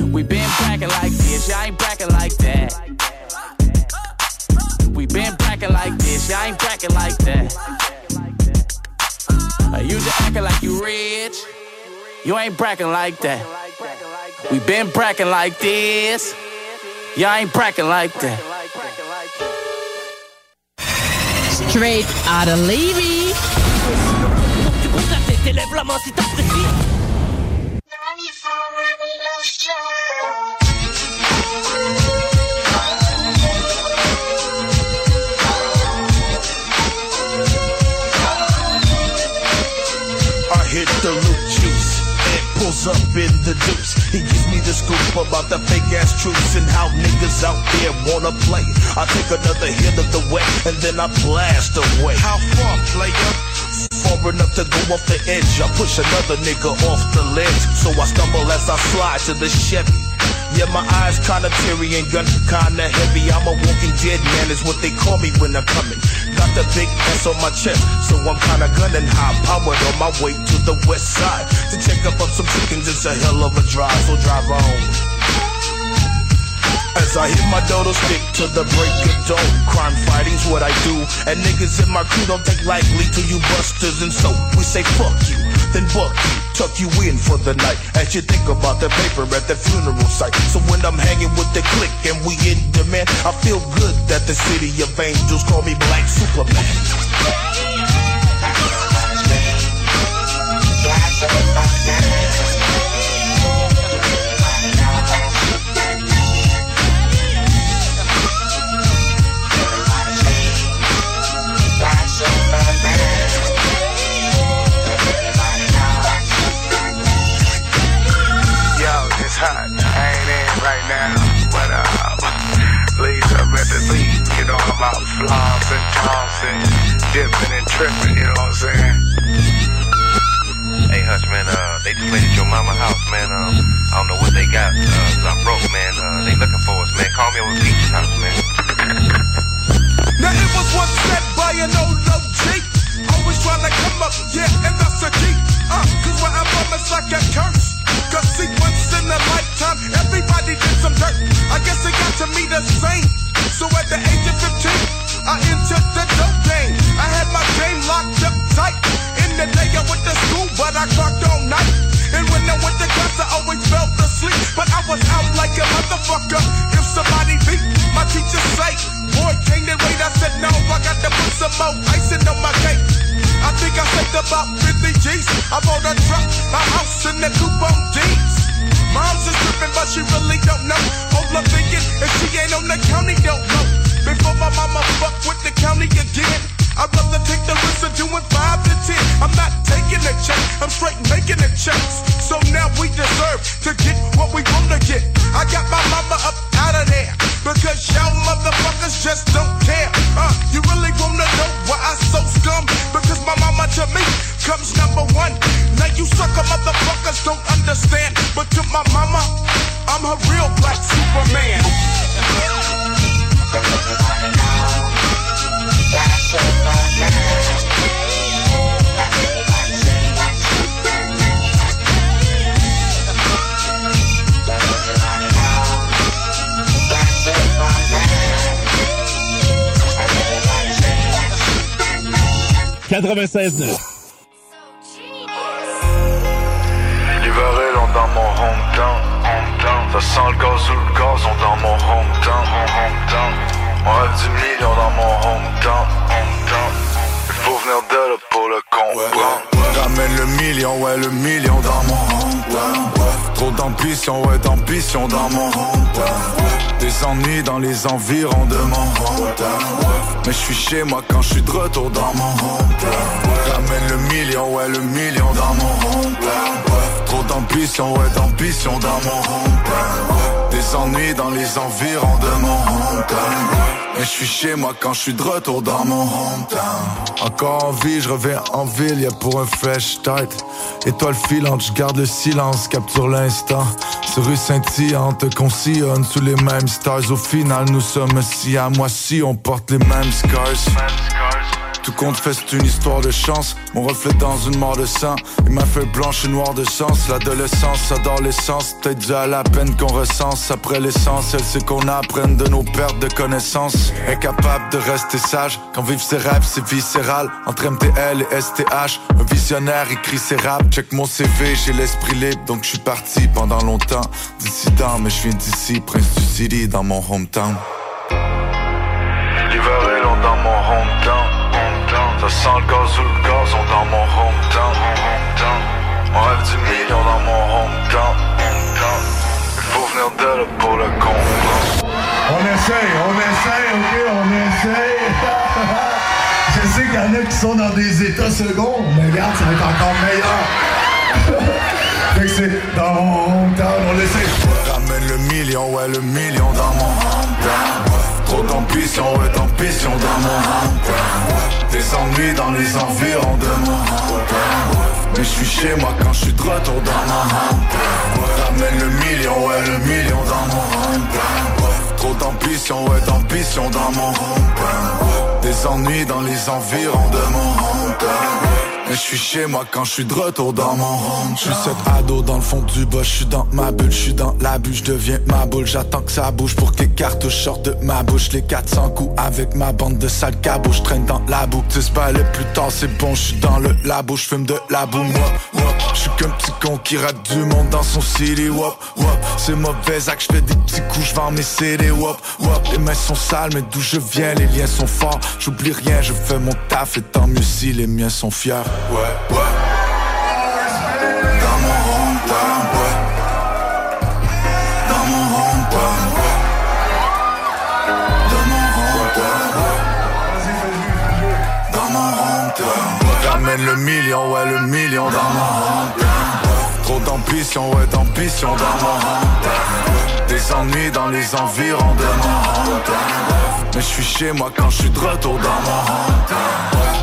We been bracking like this, y'all ain't bracking like that. We been bracking like this, y'all ain't bracking like that. Uh, you just acting like you rich, you ain't bracking like that. We been bracking like this, y'all ain't bracking like that. Straight out of Levy. Tu bouges la élève la main si t'apprécies. Up in the deuce. He gives me the scoop about the fake ass truths and how niggas out there wanna play. I take another hit of the wet and then I blast away. How far, player? Far enough to go off the edge. I push another nigga off the ledge. So I stumble as I slide to the Chevy. Yeah, my eyes kinda teary and gun kinda heavy. I'm a walking dead man, is what they call me when I'm coming. Got the big S on my chest, so I'm kinda gunning high powered on my way to the west side. To check up on some chickens, it's a hell of a drive, so drive on. As I hit my dodo stick to the break of dawn Crime fighting's what I do And niggas in my crew don't take lightly to you busters And so we say fuck you, then buck you Tuck you in for the night. As you think about the paper at the funeral site. So when I'm hanging with the clique and we in demand I feel good that the city of angels call me Black Superman. Yo, it's. I ain't in right now, but uh, please up at the beat. You know I'm out flossing, tossing, dipping and tripping. You know what I'm saying? Hey, Hutch, man, uh, they just made it your mama house, man. Um, I don't know what they got, uh, 'cause I'm broke, man. Uh, they looking for us, man. Call me over Peach's house, man. Now it was once said by an old OG Always trying to come up, yeah, and that's a key. Uh, Cause where I'm from it's like a curse Cause see once in a lifetime. Everybody did some dirt. I guess it got to me the same. So at the age of 15 I entered the dope game. I had my game locked up tight. In the day I went to school But I clocked all night. And when I went to class I always fell asleep. But I was out like a motherfucker. If somebody beat my teacher say Boy, can't wait? I said no I got to put some more icing on my cake I think I saved about 50 G's I bought a truck, a house, and a coupe on D's Mom's is tripping, but she really don't know. All I'm thinking if she ain't on the county, don't know. Before my mama fuck with the county again, I'd rather take the risk of doing five to ten. I'm not taking a check, I'm straight making a checks. So now we deserve to get what we wanna get. I got my mama up out of there because y'all motherfuckers just don't care. Uh, you really wanna know why I so scum? Because my mama to me comes number one. Now you sucker motherfuckers don't understand, but to my mama, I'm her real black Superman. L'hiver est long dans mon hometown, hometown. Ça sent le gaz ou le gazon dans mon hometown, hometown. On a 10 millions dans mon hometown, hometown. Pour le. Ramène le million, ouais, le million dans mon hometown. Trop d'ambition, ouais, d'ambition dans mon hometown. Des ennuis dans les environs de mon hometown. Mais je suis chez moi quand je suis de retour dans mon hometown. Ramène le million, ouais, le million dans mon hometown. D'ambition, ouais, d'ambition dans mon hometown. Des ennuis dans les environs de mon hometown. Mais je suis chez moi quand je suis de retour dans mon hometown. Encore en vie, je reviens en ville, y'a pour un fresh start. Étoile filante, je garde le silence, capture l'instant. Sur rue scintillante, qu'on sillonne sous les mêmes stars. Au final, nous sommes si à moi si on porte les mêmes scars. Tout compte fait c'est une histoire de chance. Mon reflet dans une mort de sang. Il m'a fait blanche et noire de sens. L'adolescence adore l'essence. Peut-être dû à la peine qu'on recense. Après l'essentiel c'est qu'on apprenne de nos pertes de connaissances. Incapable de rester sage. Quand vivre ses rêves c'est viscéral. Entre MTL et STH Un visionnaire écrit ses raps Check mon CV j'ai l'esprit libre Donc je suis parti pendant longtemps. Dissident mais je viens d'ici Prince du City dans mon hometown. Dans mon hometown. Ça sent le gaz ou le gazon dans mon hometown. On rêve du million dans mon hometown. Il faut venir de là pour le comprendre. On essaye, on essaye, ok, on essaye. Je sais qu'il y en a qui sont dans des états seconds, mais regarde, ça va être encore meilleur. fait que c'est dans mon hometown, on essaye. Ramène le million, ouais, le million dans mon hometown. Trop d'ambition, ouais, d'ambition dans mon hometown. Des ennuis dans les environs de mon hometown. Mais je suis chez moi quand je suis de retour dans mon hometown. Ramène le million, ouais, le million dans mon hometown. Trop d'ambition, ouais, d'ambition dans mon hometown. Des ennuis dans les environs de mon hometown. Mais je suis chez moi quand je suis de retour dans mon home. Je suis cet ado dans le fond du bas, je suis dans ma bulle, je suis dans la bulle, je deviens ma boule. J'attends que ça bouge pour que les cartouches sortent de ma bouche. Les 400 coups avec ma bande de sales cabots, je traîne dans la boue. Tu balais plus tard, c'est bon, je suis dans le labo, je fume de la boue. Moi, moi, je suis qu'un petit con qui rate du monde dans son city. Wop, wop, c'est mauvais que je fais des petits coups, je vends mes CD. Wop, wop, les mains sont sales, mais d'où je viens, les liens sont forts. J'oublie rien, je fais mon taf et tant mieux si les miens sont fiers. Ouais, ouais. Dans mon hometown, ouais. Dans mon hometown, ouais. Dans mon hometown, ouais. Dans mon hometown. Ramène le million, ouais, le million dans mon hometown. Trop d'ambition, ouais, d'ambition dans mon hometown. Des ennuis dans les environs de mon hometown. Mais je suis chez moi quand je suis de retour dans mon hometown.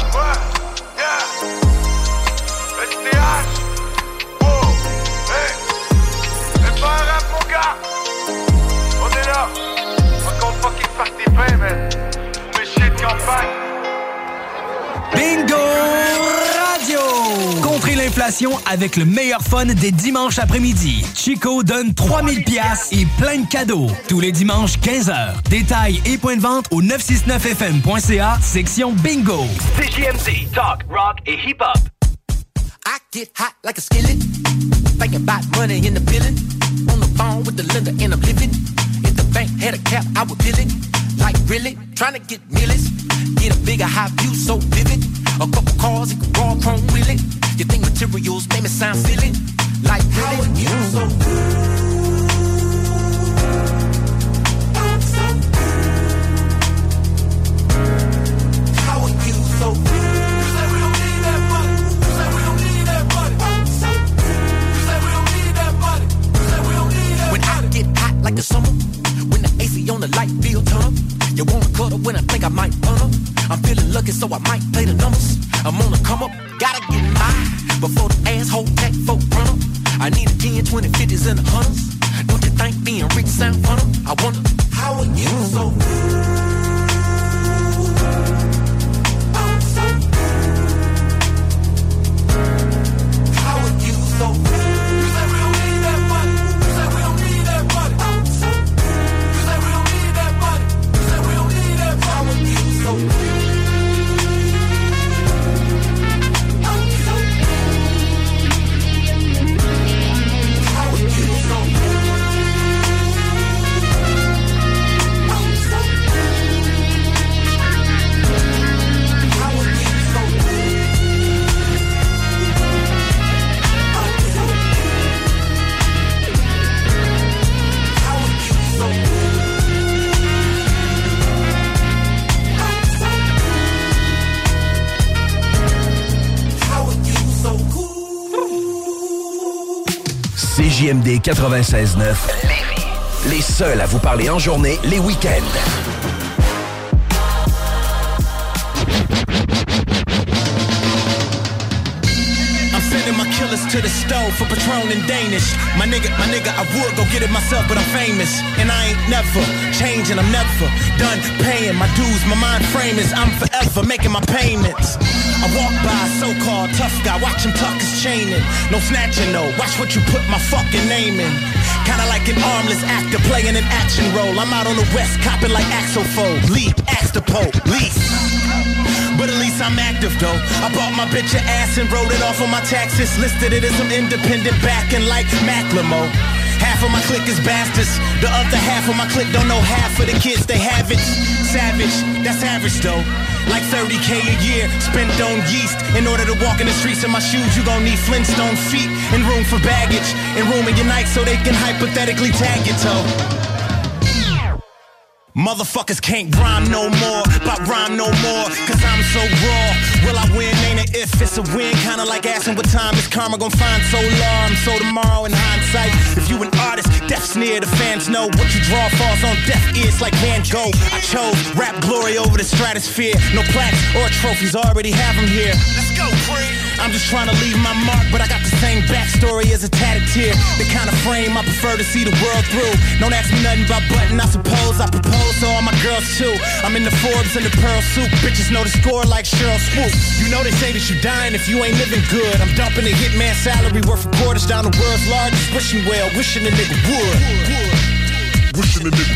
Campagne. Bingo Radio! Contrez l'inflation avec le meilleur fun des dimanches après-midi. Chico donne 3000 pièces et plein de cadeaux. Tous les dimanches, 15h. Détails et points de vente au 969fm.ca, section Bingo. CJMD, talk, rock et hip-hop. I get hot like a skillet. Thinking about money in the building. On the phone with the lender and I'm living. If the bank had a cap, I would bill it. Like really, trying to get millions. Get a bigger high view so vivid. A couple cars, it could raw chrome wheel it. You think materials make me sound silly? Like really? You so How when I think I might run up. I'm feeling lucky, so I might play the numbers. I'm on the come up, gotta get mine before the asshole tech folk run up. I need a 10, 20, 50s, and a hundreds. Don't you think being rich sound fun? I wonder 96.9. Les seuls à vous parler en journée, les week-ends. Killers to the stove for Patron and Danish. My nigga, my nigga, I would go get it myself, but I'm famous. And I ain't never changing, I'm never done paying my dues. My mind frame is I'm forever making my payments. I walk by a so-called tough guy, watch him tuck his chain in. No snatching, no. Watch what you put my fucking name in. Kinda like an armless actor playing an action role. I'm out on the west copping like Axel Fold. Leap, ask the Pope, lease. But at least I'm active though. I bought my bitch a ass and wrote it off on my taxes. Listed it as some independent backing like Macklemore. Half of my clique is bastards. The other half of my clique don't know half of the kids they have it. Savage, that's average though. Like 30k a year spent on yeast. In order to walk in the streets in my shoes, you gon' need Flintstone feet and room for baggage and room in your night so they can hypothetically tag your toe. Motherfuckers can't rhyme no more, but rhyme no more, cause I'm so raw. Will I win? If it's a win? Kinda like asking what time is karma gonna find so long. So tomorrow in hindsight, if you an artist, death's near, the fans know what you draw falls on deaf ears like Van Gogh. I chose rap glory over the stratosphere. No plaques or trophies, already have them here. I'm just trying to leave my mark, but I got the same backstory as a tatted tear. The kind of frame I prefer to see the world through. Don't ask me nothing about button, I suppose I propose to all my girls too. I'm in the Forbes and the Pearl suit. Bitches know the score like Cheryl Swoop. You know they say that you dying if you ain't living good. I'm dumping a hitman salary worth of quarters down the world's largest wishing well, wishing a nigga would. Wishing a nigga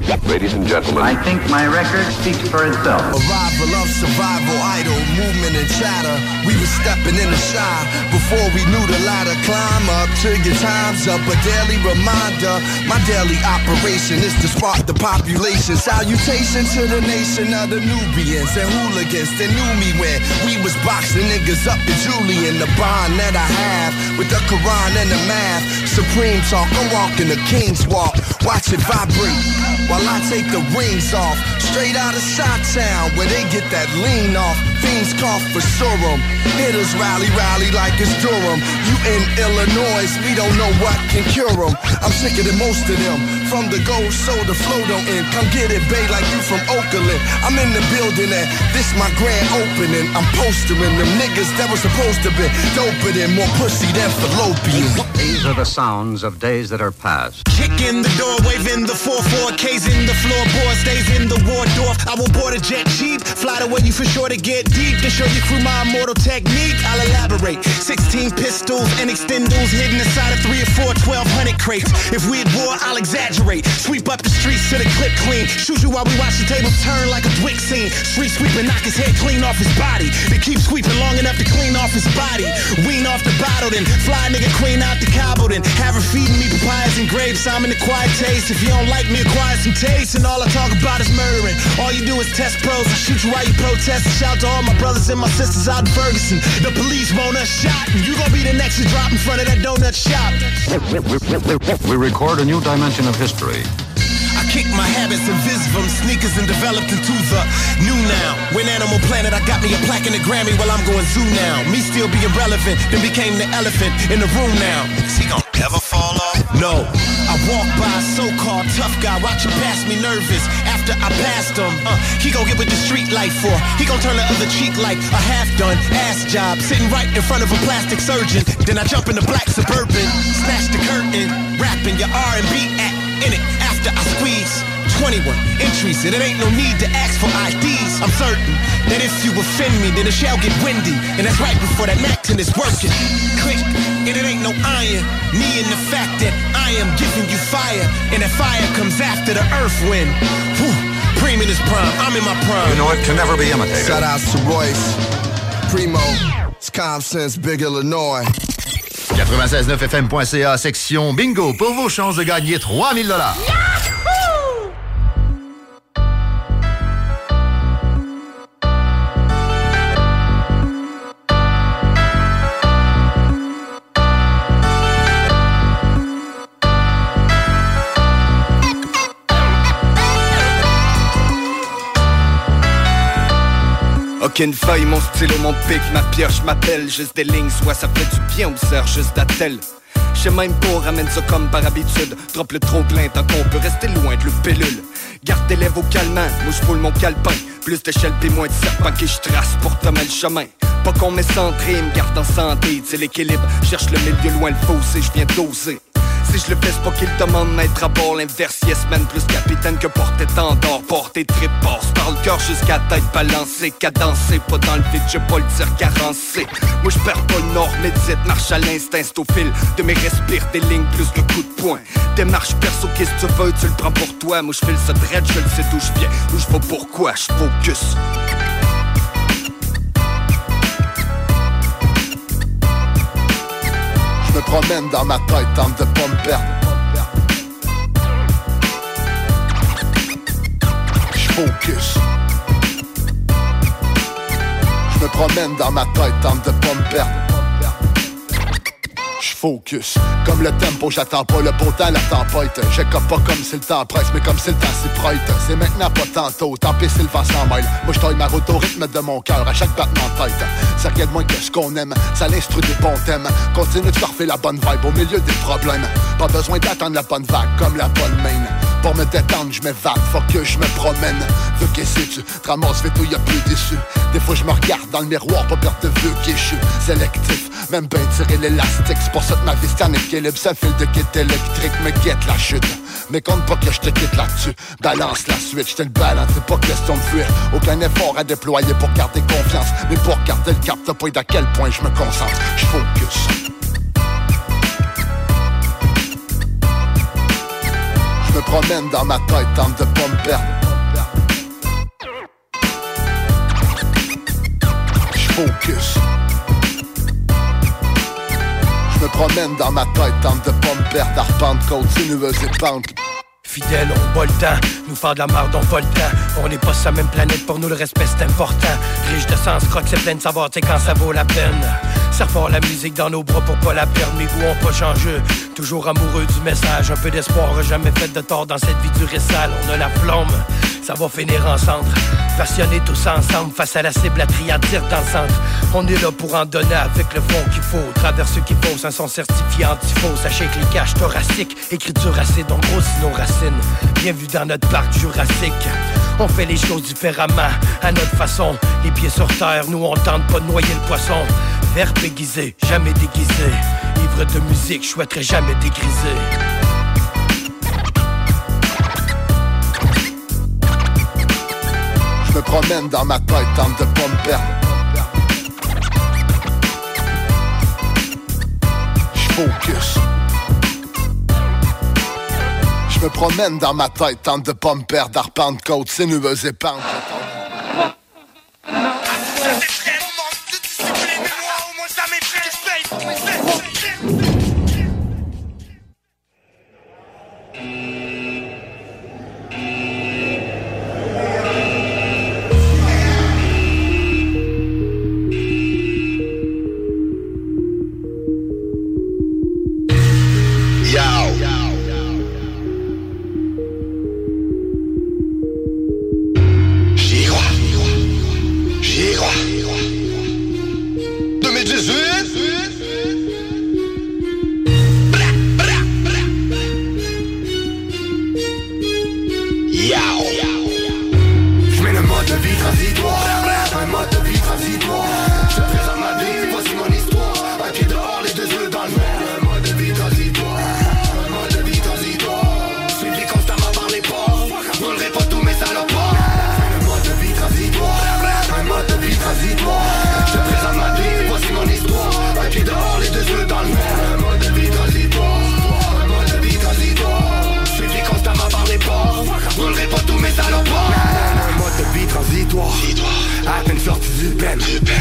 would. Ladies and gentlemen. I think my record speaks for itself. Arrival of survival, idle movement and chatter. We were stepping in the shy before we knew the ladder. Climb up till your time's up. A daily reminder. My daily operation is to spark the population. Salutation to the nation of the Nubians and hooligans that knew me when we was boxing niggas up to Julian. The bond that I have with the Quran and the math. Supreme talk, I'm walking the king's walk. Watch it vibrate while I take the rings off. Straight out of Shot Town where they get that lean off. Fiends cough for serum. Hitters rally, rally like it's Durham. You in Illinois, we don't know what can cure them. I'm sicker than most of them. From the gold soda flow don't end. Come get it, babe, like you from Oakland. I'm in the building and this my grand opening. I'm postering them niggas that was supposed to be doper than more pussy than fallopian. These are the sounds of days that are past. Kick in the door, waving the 4-4-Ks in the floorboard, stays in the Wardorf. I will board a jet cheap, fly to where you for sure to get deep. To show your crew my immortal technique, I'll elaborate. 16 pistols and extendos hidden inside of 3 or 4 1200 crates. If we at war, I'll exaggerate. Sweep up the streets to the clip clean. Shoot you while we watch the tables turn like a Dwick scene. Street sweeping, knock his head clean off his body. They keep sweeping long enough to clean off his body. Wean off the bottle, then fly nigga queen out the cobble, then have her feeding me papayas and grapes. I'm in the quiet taste. If you don't like me, acquire some taste. And all I talk about is murdering. All you do is test pros. I shoot you while you protest. Shout to all my brothers and my sisters out in Ferguson. The police want us shot, and you gon' be the next to drop in front of that donut shop. We record a new dimension of history. Kicked my habits and vis from sneakers and developed into the new now. When Animal Planet, I got me a plaque and a Grammy while I'm going zoo now. Me still being relevant, then became the elephant in the room now. Is he gonna ever fall off? No. I walk by a so-called tough guy, watch him pass me nervous. After I passed him, uh, he gon' get with the street life for. He gon' turn the other cheek like a half-done ass job, sitting right in front of a plastic surgeon. Then I jump in the black suburban, snatch the curtain, rapping your R&B act in it after I squeeze 21 entries and it ain't no need to ask for IDs. I'm certain that if you offend me, then it shall get windy. And that's right before that Macton is working. Click, and it ain't no iron. Me and the fact that I am giving you fire, and that fire comes after the earth wind. Whew, Preem in his prime, I'm in my prime. You know it can never be imitated. Shout out to Royce, Primo, Scom Sense, Big Illinois. 969fm.ca, section bingo, pour vos chances de gagner 3000 dollars. Aucune feuille, mon stylo, mon pic, ma pioche m'appelle. Juste des lignes, soit ça fait du bien ou sert juste d'attel. Je même pas, ramène ça comme par habitude. Drop le trop plein tant qu'on peut rester loin de le pilule. Garde lèvres au calmant, moi je mon calepin. Plus d'échelle pis moins de serpent qui je trace pour tomber le chemin. Pas qu'on m'est centré, me garde en santé, c'est l'équilibre. Cherche le milieu loin le fossé, je viens doser. Si je le fais, pas qu'il demande d'être à bord L'inverse, yes man, plus capitaine que porter tendor Porter trip, force par le cœur jusqu'à tête balancée. Cadencé, pas dans le vide, j'ai pas le tir carencé. Moi je perds pas le nord, médite, marche à l'instinct C'est au fil de mes respires, des lignes plus le coup de poing. Démarche perso, qu'est-ce que tu veux, tu le prends pour toi. Moi je fais le dread, je le sais d'où je viens. Où je vais pourquoi, je focus promène dans ma tête, tente de pas me perdre. Je focus. Je me promène dans ma tête, tente de pas me. Je focus. Comme le tempo, j'attends pas le beau temps, la tempête. Je pas comme si le temps presse, mais comme si le temps s'y prête. C'est maintenant, pas tantôt. Tant pis si le vent s'en. Moi, je ma route au rythme de mon cœur, à chaque battement de tête. Ça rien de moins que ce qu'on aime. Ça l'instru des bons thèmes. Continue de surfer la bonne vibe au milieu des problèmes. Pas besoin d'attendre la bonne vague comme la bonne main. Pour me détendre, je m'évade, faut que je me promène. Veux qu'est-ce que tu te ramasses vite y a plus déçu. Des fois, je me regarde dans le miroir, pas perdre de vue qui suis sélectif. Même ben tirer l'élastique, c'est pour ça que ma vie c'est en équilibre. Ça file de kit électrique, me guette la chute. Mais compte pas que je te quitte là-dessus. Balance la suite, je te le balance, c'est pas question de fuir. Aucun effort à déployer pour garder confiance. Mais pour garder le cap, t'as pas d'à quel point je me concentre. Je focus. Promène dans ma tête, tente de pas me perdre. Je focus. Je me promène dans ma tête, tente de pas me perdre. Arpente continueuse et pente. Fidèle, on bat le temps, nous faire de la merde, on va le temps. On n'est pas sur la même planète, pour nous le respect c'est important. Riche de sens, croque c'est plein de savoir, tu quand ça vaut la peine. Fort la musique dans nos bras pour pas la perdre, mes goûts ont pas changé. Toujours amoureux du message, un peu d'espoir, jamais fait de tort dans cette vie du sale. On a la flamme, ça va finir en centre. Passionnés tous ensemble, face à la cible, la triade tire dans le centre. On est là pour en donner avec le fond qu'il faut. Travers ceux qui faussent, un son certifié anti-faux. Sachez que les caches thoraciques, écriture acide, donc grossit nos racines. Bienvenue dans notre parc jurassique. On fait les choses différemment, à notre façon. Les pieds sur terre, nous on tente pas de noyer le poisson. Verbe aiguisé, jamais déguisé. Ivre de musique, je souhaiterais jamais dégriser. Je me promène dans ma tête, tente de pas me perdre. Je focus. Je me promène dans ma tête, tente de pas me perdre. Arpente côte, sinueuse et pente.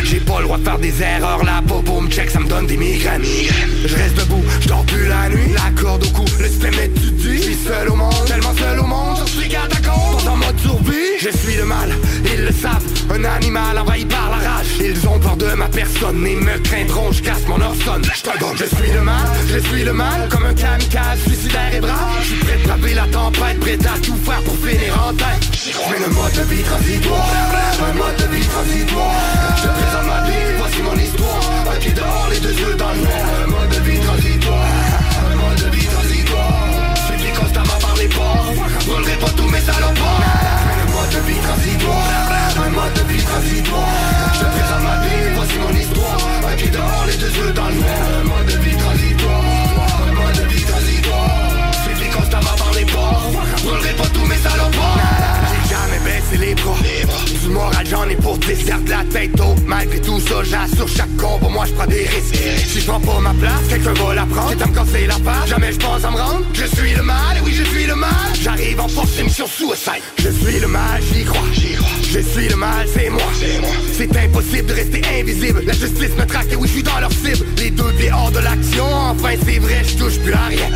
J'ai pas le droit de faire des erreurs La popo me check, ça me donne des migraines. Je reste debout, je dors plus la nuit. La corde au cou, le spam est tutu Je suis seul au monde, tellement seul au monde Je suis catacombe, Je suis le mal, ils le savent. Un animal envahi par la rage. Ils ont peur de ma personne. Et me craindront, je casse mon Orson Je je suis le mal, je suis le mal. Comme un kamikaze, suicidaire et brave Je suis prêt de braver la tempête Prêt à tout faire pour finir en tête. Mets le mode de vie transitoire Un mode de vie transitoire. Je te présente ma vie, voici mon histoire. Un pied dehors, les deux yeux dans le noir de vie transitoire Un mode de vie vie, vengeance sur chaque combat, moi je prends des risques. Si je prends pas ma place, quelqu'un va la prendre. Quitte à me casser la face, jamais je pense à me rendre. Je suis le mal, et oui je suis le mal. J'arrive en force, mission suicide. Je suis le mal, j'y crois, j'y crois. Je suis le mal, c'est moi, c'est moi. C'est impossible de rester invisible. La justice me traque, et oui je suis dans leur cible. Les deux pieds hors de l'action, enfin c'est vrai, je touche plus à rien.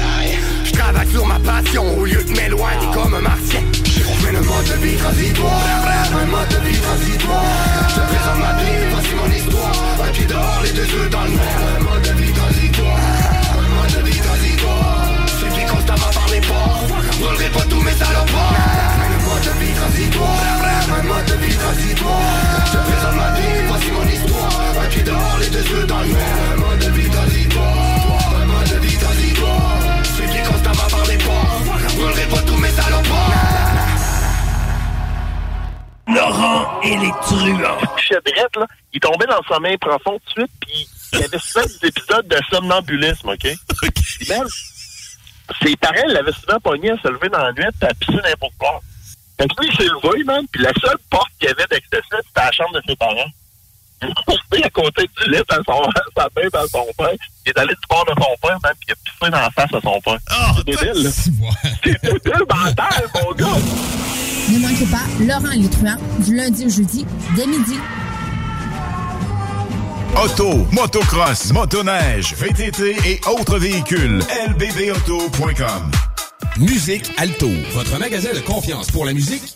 Je travaille sur ma passion au lieu de m'éloigner comme un martien. Mène un mode de vie transitoire, un mode de vie transitoire. Je te présente ma vie, voici mon histoire. Un pied dehors, les deux yeux dans le noir? Un mode de vie transitoire, un mode de vie transitoire. Suivi constamment par les ports, brûlerai pas tous mes salopards. Un mode de vie transitoire, un mode de vie transitoire. Je te présente ma vie, voici mon histoire. Un pied dehors, les deux yeux dans le noir? Un mode de vie transitoire, un mode de vie transitoire. Suivi constamment par les ports, brûlerai pas tous mes salopards. Laurent et les truands. Là, il tombait dans le sommeil profond tout de suite, puis il y avait souvent des épisodes de somnambulisme, OK? Puis même, ses parents l'avaient souvent pogné à se lever dans la nuit et à pisser n'importe quoi. Fait que lui, il s'est levé, man, puis la seule porte qu'il y avait d'accès, c'était la chambre de ses parents. Il est à côté du lit son, à sa et à son père. Il est allé du bord de son père, man, puis il a pissé dans la face à son père. c'est débile, là. C'est débile mental, mon gars. Ne manquez pas Laurent et les truands du lundi au jeudi dès midi. Auto, motocross, motoneige, VTT et autres véhicules. lbbauto.com Musique Alto, votre magasin de confiance pour la musique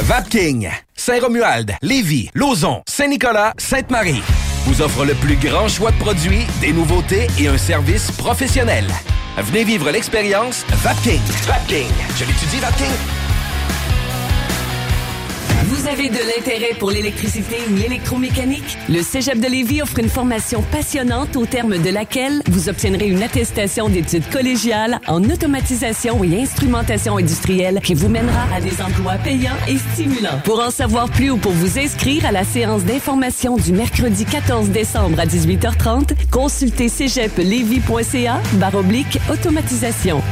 Vapking, Saint-Romuald, Lévis, Lauson, Saint-Nicolas, Sainte-Marie vous offre le plus grand choix de produits, des nouveautés et un service professionnel. Venez vivre l'expérience Vapking. Vapking. Je l'étudie, Vapking. Vous avez de l'intérêt pour l'électricité ou l'électromécanique? Le Cégep de Lévis offre une formation passionnante au terme de laquelle vous obtiendrez une attestation d'études collégiales en automatisation et instrumentation industrielle qui vous mènera à des emplois payants et stimulants. Pour en savoir plus ou pour vous inscrire à la séance d'information du mercredi 14 décembre à 18h30, consultez cégeplevy.ca baroblique automatisation.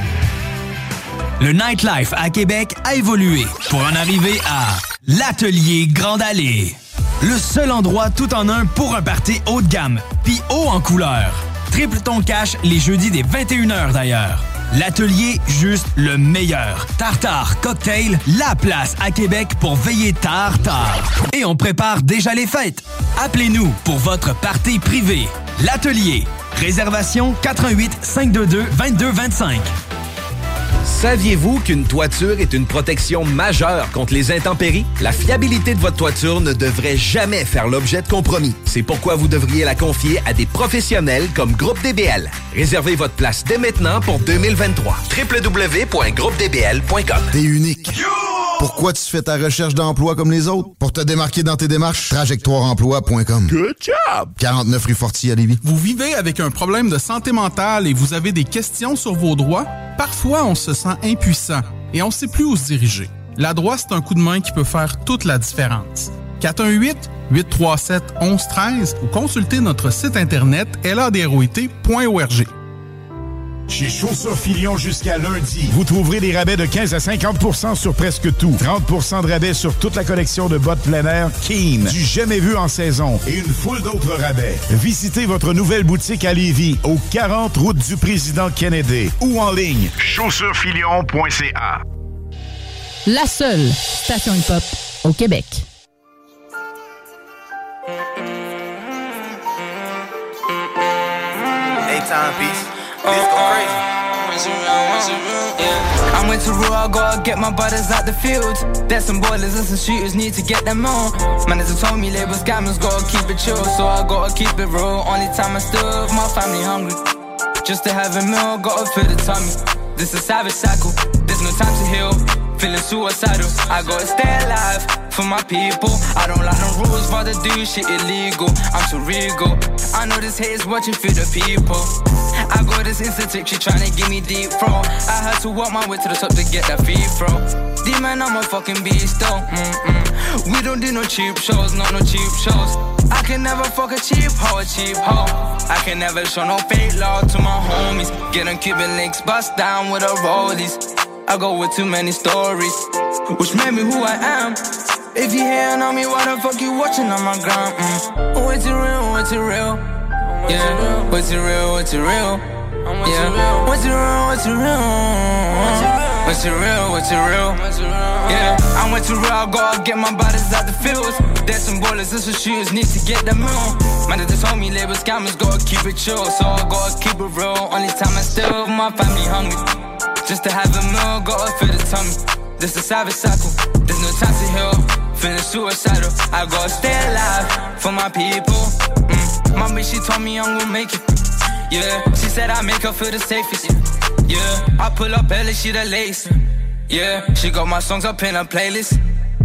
Le nightlife à Québec a évolué pour en arriver à l'Atelier Grande Allée. Le seul endroit tout en un pour un party haut de gamme, puis haut en couleur. Triple ton cash les jeudis des 21h d'ailleurs. L'atelier, juste le meilleur. Tartare, cocktail, la place à Québec pour veiller tard. Et on prépare déjà les fêtes. Appelez-nous pour votre party privé. L'atelier. Réservation 88 522 2225. Saviez-vous qu'une toiture est une protection majeure contre les intempéries? La fiabilité de votre toiture ne devrait jamais faire l'objet de compromis. C'est pourquoi vous devriez la confier à des professionnels comme Groupe DBL. Réservez votre place dès maintenant pour 2023. www.groupedbl.com T'es unique. Pourquoi tu fais ta recherche d'emploi comme les autres? Pour te démarquer dans tes démarches, trajectoireemploi.com. Good job! 49 rue Forti à Lévis. Vous vivez avec un problème de santé mentale et vous avez des questions sur vos droits? Parfois, on se sent impuissant et on ne sait plus où se diriger. La droite, c'est un coup de main qui peut faire toute la différence. 418-837-1113 ou consultez notre site internet ladroit.org. Chez Chaussures Filion jusqu'à lundi, vous trouverez des rabais de 15 à 50% sur presque tout. 30% de rabais sur toute la collection de bottes plein air Keen, du jamais vu en saison et une foule d'autres rabais. Visitez votre nouvelle boutique à Lévis, au 40 route du président Kennedy ou en ligne chaussurefilion.ca. La seule station hip-hop au Québec. Uh, I went to Rue, I gotta get my brothers out the field. There's some boilers and some shooters, need to get them on. Manager told me label scammers gotta keep it chill, so I gotta keep it real. Only time I stood, my family hungry. Just to have a meal, gotta fill the tummy. This a savage cycle, there's no time to heal. Feeling suicidal, I gotta stay alive. for my people. I don't like no rules, father do shit illegal. I'm too regal. I know this hate is watching for the people. I got this instant she tryna give me deep throat. I had to walk my way to the top to get that feet throw. Demon, I'm a fucking beast though. Mm-mm. We don't do no cheap shows, not no cheap shows. I can never fuck a cheap hoe, a cheap hoe. I can never show no fake love to my homies. Get them Cuban links, bust down with the rollies. I go with too many stories, which made me who I am. If you hating on me, why the fuck you watching on my gram? Mm. What's it real? What's it real? Yeah, what's it real? What's it real? Yeah, what's it real? What's it real? What's it real? What's it real? Yeah, I went to real, I gotta get my bodies out the fields. There's some ballers and some shooters, need to get them on. Man, told me label scammers, gotta keep it chill. So I gotta keep it real. Only time I still, my family hungry. Just to have a meal, gotta fill the tummy. This a savage cycle, there's no time to heal. Feeling suicidal, I gotta stay alive for my people. Mm. Mommy, she told me I'm gonna make it. Yeah, she said I make her feel the safest. Yeah, I pull up early, she the lace. Yeah, she got my songs up in a playlist.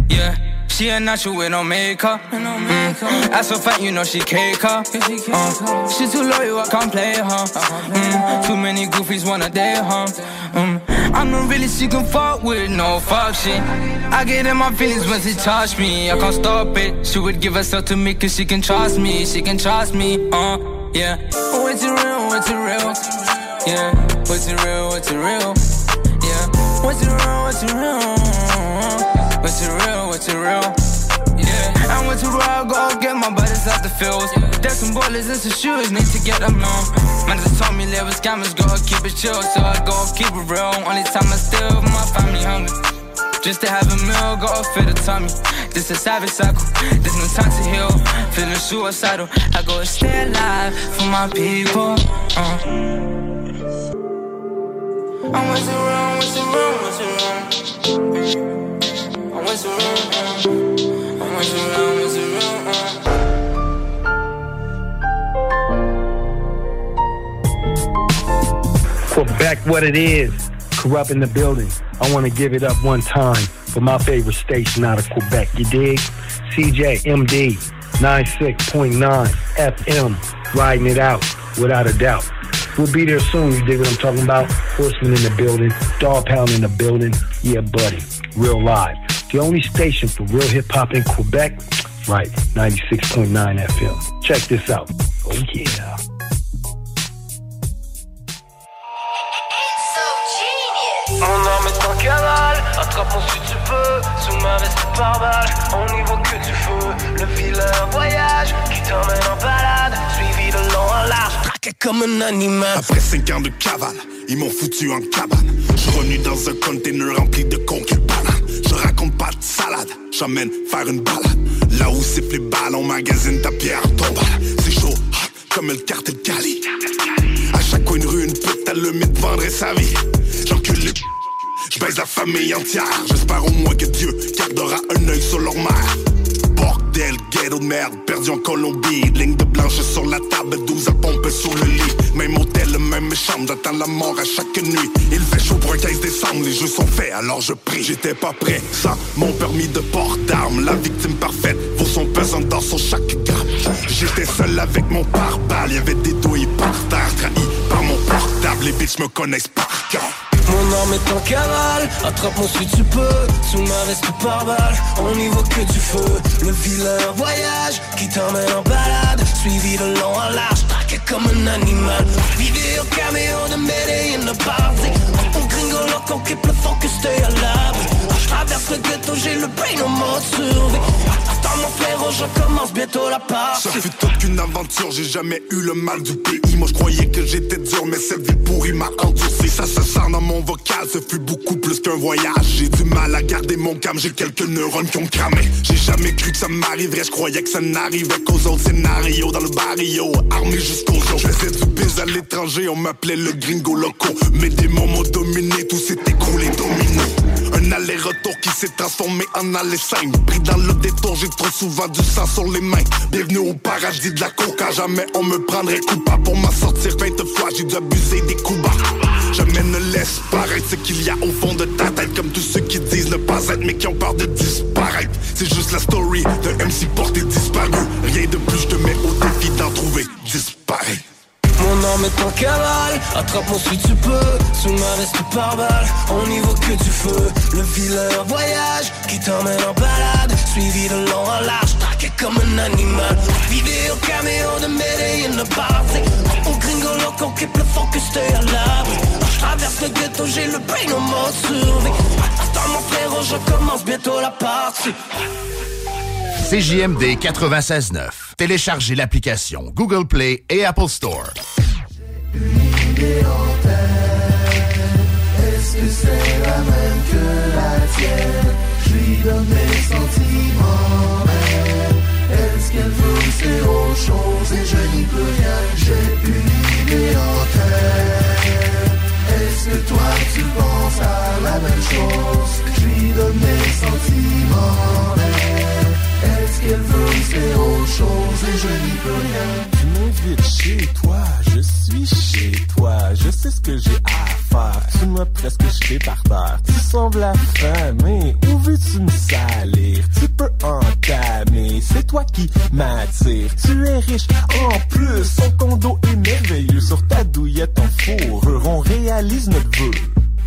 Yeah. She a natural with no makeup. Mm. That's a fact, you know she cake up. Uh, she too loyal, I can't play her. Mm. Too many goofies wanna date her. Mm. I'm not really seeking fuck with no fuck shit. I get in my feelings when she touch me. I can't stop it. She would give herself to me cause she can trust me. She can trust me. Uh, yeah. What's it real? What's it real? Yeah. What's it real? What's it real? Yeah. What's it real? What's it real? What's it real? What's it real? Yeah, I went to raw, go get my buddies out the fields. There's some boilers and some shoes, need to get them on. Man just told me live with scammers, go keep it chill. So I go keep it real. Only time I still, my family hungry. Just to have a meal, gotta fill the tummy. This a savage cycle, there's no time to heal. Feeling suicidal, I go stay alive for my people. Uh. I'm what's it wrong, what's it wrong? Quebec, what it is. Corrupt in the building. I want to give it up one time for my favorite station out of Quebec. You dig? CJMD 96.9 FM. Riding it out without a doubt. We'll be there soon. You dig what I'm talking about? Horseman in the building. Dog Pound in the building. Yeah, buddy. Real live. The only station for real hip hop in Quebec. Right. 96.9 FM. Check this out. Oh, yeah. Mon âme est en cavale, attrape-moi si tu peux Sous ma veste par balle, on n'y voit que du feu Le vilain voyage qui t'emmène en balade Suivi de long en large, traqué comme un animal Après 5 ans de cavale, ils m'ont foutu en cabane Je suis revenu dans un container rempli de conquêtes j'emmène faire une balade Là où siffle les balles, on magasine ta pierre tombale C'est chaud, comme le cartel Cali À chaque coin de rue, une pute à le mythe vendrait sa vie J'encule les je baise la famille entière. J'espère au moins que Dieu gardera un œil sur leur mère. Ghetto de merde, perdu en Colombie. Ligne de blanche sur la table, 12 à pomper sous le lit. Même hôtel, même chambre, j'attends la mort à chaque nuit. Il fait chaud pour un 15 décembre, les jeux sont faits, alors je prie. J'étais pas prêt, ça, mon permis de port d'armes. La victime parfaite vaut son pesant dans son chaque gamme. J'étais seul avec mon pare-balles, y'avait des douilles par terre, trahi par mon portable. Les bitches me connaissent par cœur. Mon arme est en cavale, attrape-moi si tu peux. Sous ma veste par balle, on n'y voit que du feu. Le vilain voyage. Qui t'emmène en balade. Suivi de long en large, traqué comme un animal. Vidéo caméo de Medellin de Paris Un gringo loco qui plus fort que stay l'abri. Je traverse le ghetto, j'ai le brain en mode survie Mon frérot, je commence bientôt la partie Ça fut toute qu'une aventure, j'ai jamais eu le mal du pays. Moi je croyais que j'étais dur, mais cette vie pourrie m'a endurci. Ça sent dans mon vocal, ce fut beaucoup plus qu'un voyage. J'ai du mal à garder mon calme, j'ai quelques neurones qui ont cramé. J'ai jamais cru que ça m'arriverait, je croyais que ça n'arrivait qu'aux autres scénarios. Dans le barrio, armé jusqu'aux os. Je faisais du à l'étranger, on m'appelait le gringo loco. Mes démons m'ont dominé, tout s'est écroulé domino un aller-retour qui s'est transformé en aller simple. Pris dans le détour, j'ai trop souvent du sang sur les mains. Bienvenue au paradis de la coca, jamais on me prendrait coupable Pour m'en sortir 20 fois, j'ai dû abuser des coups bas. Jamais ne laisse paraître ce qu'il y a au fond de ta tête. Comme tous ceux qui disent ne pas être mais qui ont peur de disparaître. C'est juste la story d'un MC porté disparu. Rien de plus, je te mets au défi d'en trouver disparu. Mon nom est en cavale, attrape-moi si tu peux Sous ma reste par balle, on n'y voit que du feu. Le vilain voyage qui t'emmène en balade Suivi de long en large, traqué comme un animal. Vidéo caméo de Medellin de Barbie Au gringo loco qui plus fort que à l'abri Je traverse le ghetto, j'ai le brain en mode survie Attends mon frère, je commence bientôt la partie CJMD 96.9. Téléchargez l'application Google Play et Apple Store. Est-ce que c'est la même que la tienne Je lui donne mes sentiments? Est-ce qu'elle veut c'est autre chose Et je n'y peux rien J'ai une idée en tête Est-ce que toi tu penses à la même chose? Je lui donne mes sentiments qu'elle veut c'est autre chose Et je n'y peux rien Tu m'invites chez toi, je suis chez toi, je sais ce que j'ai à faire. Tu m'as presque jeté par terre. Tu sembles affamé, où veux-tu me salir? Tu peux entamer, c'est toi qui m'attire. Tu es riche en plus, son condo est merveilleux. Sur ta douillette en fourrure, on réalise notre vœu.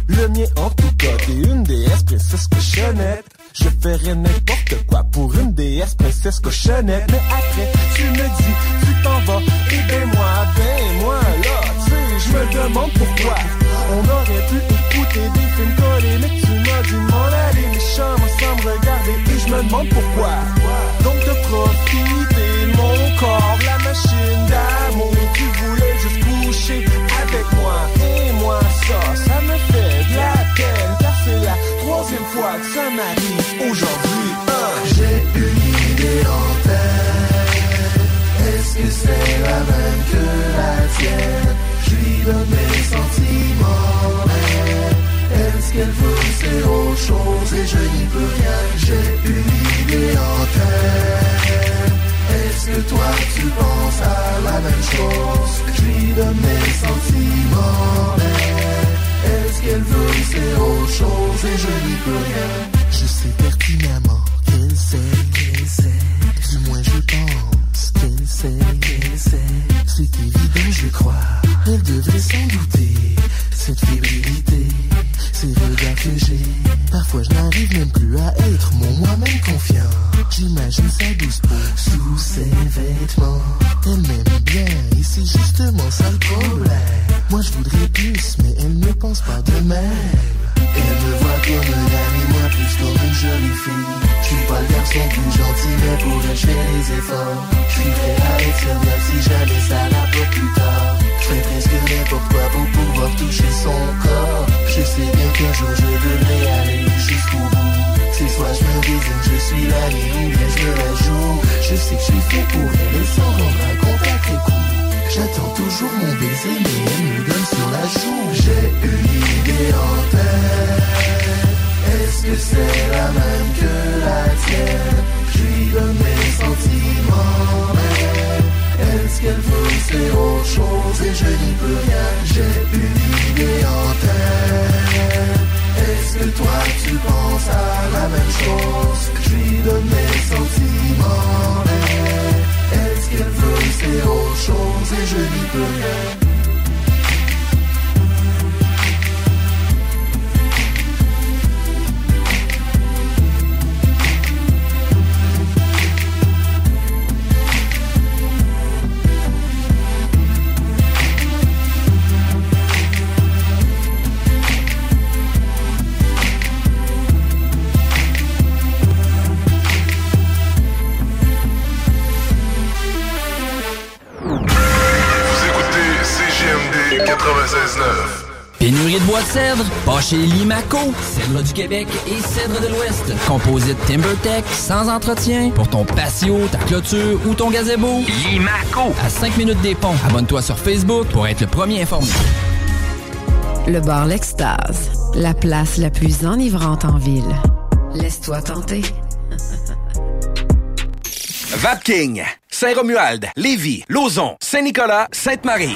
Le mien en tout cas, t'es une déesse princesse cochonnette. Je ferais n'importe quoi pour une déesse princesse cochonnette. Mais après, tu me dis, tu t'en vas, et ben moi, ben moi, là, tu sais, je me demande pourquoi. On aurait pu écouter des films collés, mais tu m'as dit m'en aller, les chambres sans me regarder, et je me demande pourquoi. Donc de profiter mon corps, la machine d'amour, la tienne Je lui donne mes sentiments Est-ce qu'elle veut c'est autre chose Et je n'y peux rien J'ai une idée en tête Est-ce que toi tu penses à la même chose Je lui donne mes sentiments Est-ce qu'elle veut c'est autre chose Et je n'y peux rien Je sais pertinemment C'est évident, je crois. Elle devrait s'en douter. Cette fébrilité, ces regards que j'ai. Parfois je n'arrive même plus à être mon moi-même confiant. J'imagine sa douce peau sous ses vêtements. Elle m'aime bien et c'est justement ça le problème. Moi je voudrais plus, mais elle ne pense pas de même. Elle me voit comme un ami, moi plus comme une jolie fille. Je suis pas le garçon plus gentil, mais pour elle, je fais les efforts. Je suis à être si jamais ça la plus tard. Je fais presque n'importe quoi pour pouvoir toucher son corps. Je sais bien qu'un jour je devrais aller jusqu'au bout. C'est soit je me désigne, je suis l'ami ou bien je la joue. Je sais que je suis fait pour elle et sans rendre après coup. J'attends toujours mon baiser, mais elle me donne sur la joue. J'ai une idée en tête. Est-ce que c'est la même que la tienne? Je lui donne mes sentiments, est-ce qu'elle veut c'est autre chose et je n'y peux rien. J'ai une idée en tête. Est-ce que toi tu penses à la même chose Je lui donne mes sentiments, est-ce qu'elle veut c'est autre chose et je n'y peux rien? Chez Limaco. Cèdre du Québec et cèdre de l'Ouest. Composite TimberTech, sans entretien, pour ton patio, ta clôture ou ton gazebo. Limaco. À 5 minutes des ponts. Abonne-toi sur Facebook pour être le premier informé. Le bar L'Extase, la place la plus enivrante en ville. Laisse-toi tenter. Vapking, Saint-Romuald, Lévis, Lauson, Saint-Nicolas, Sainte-Marie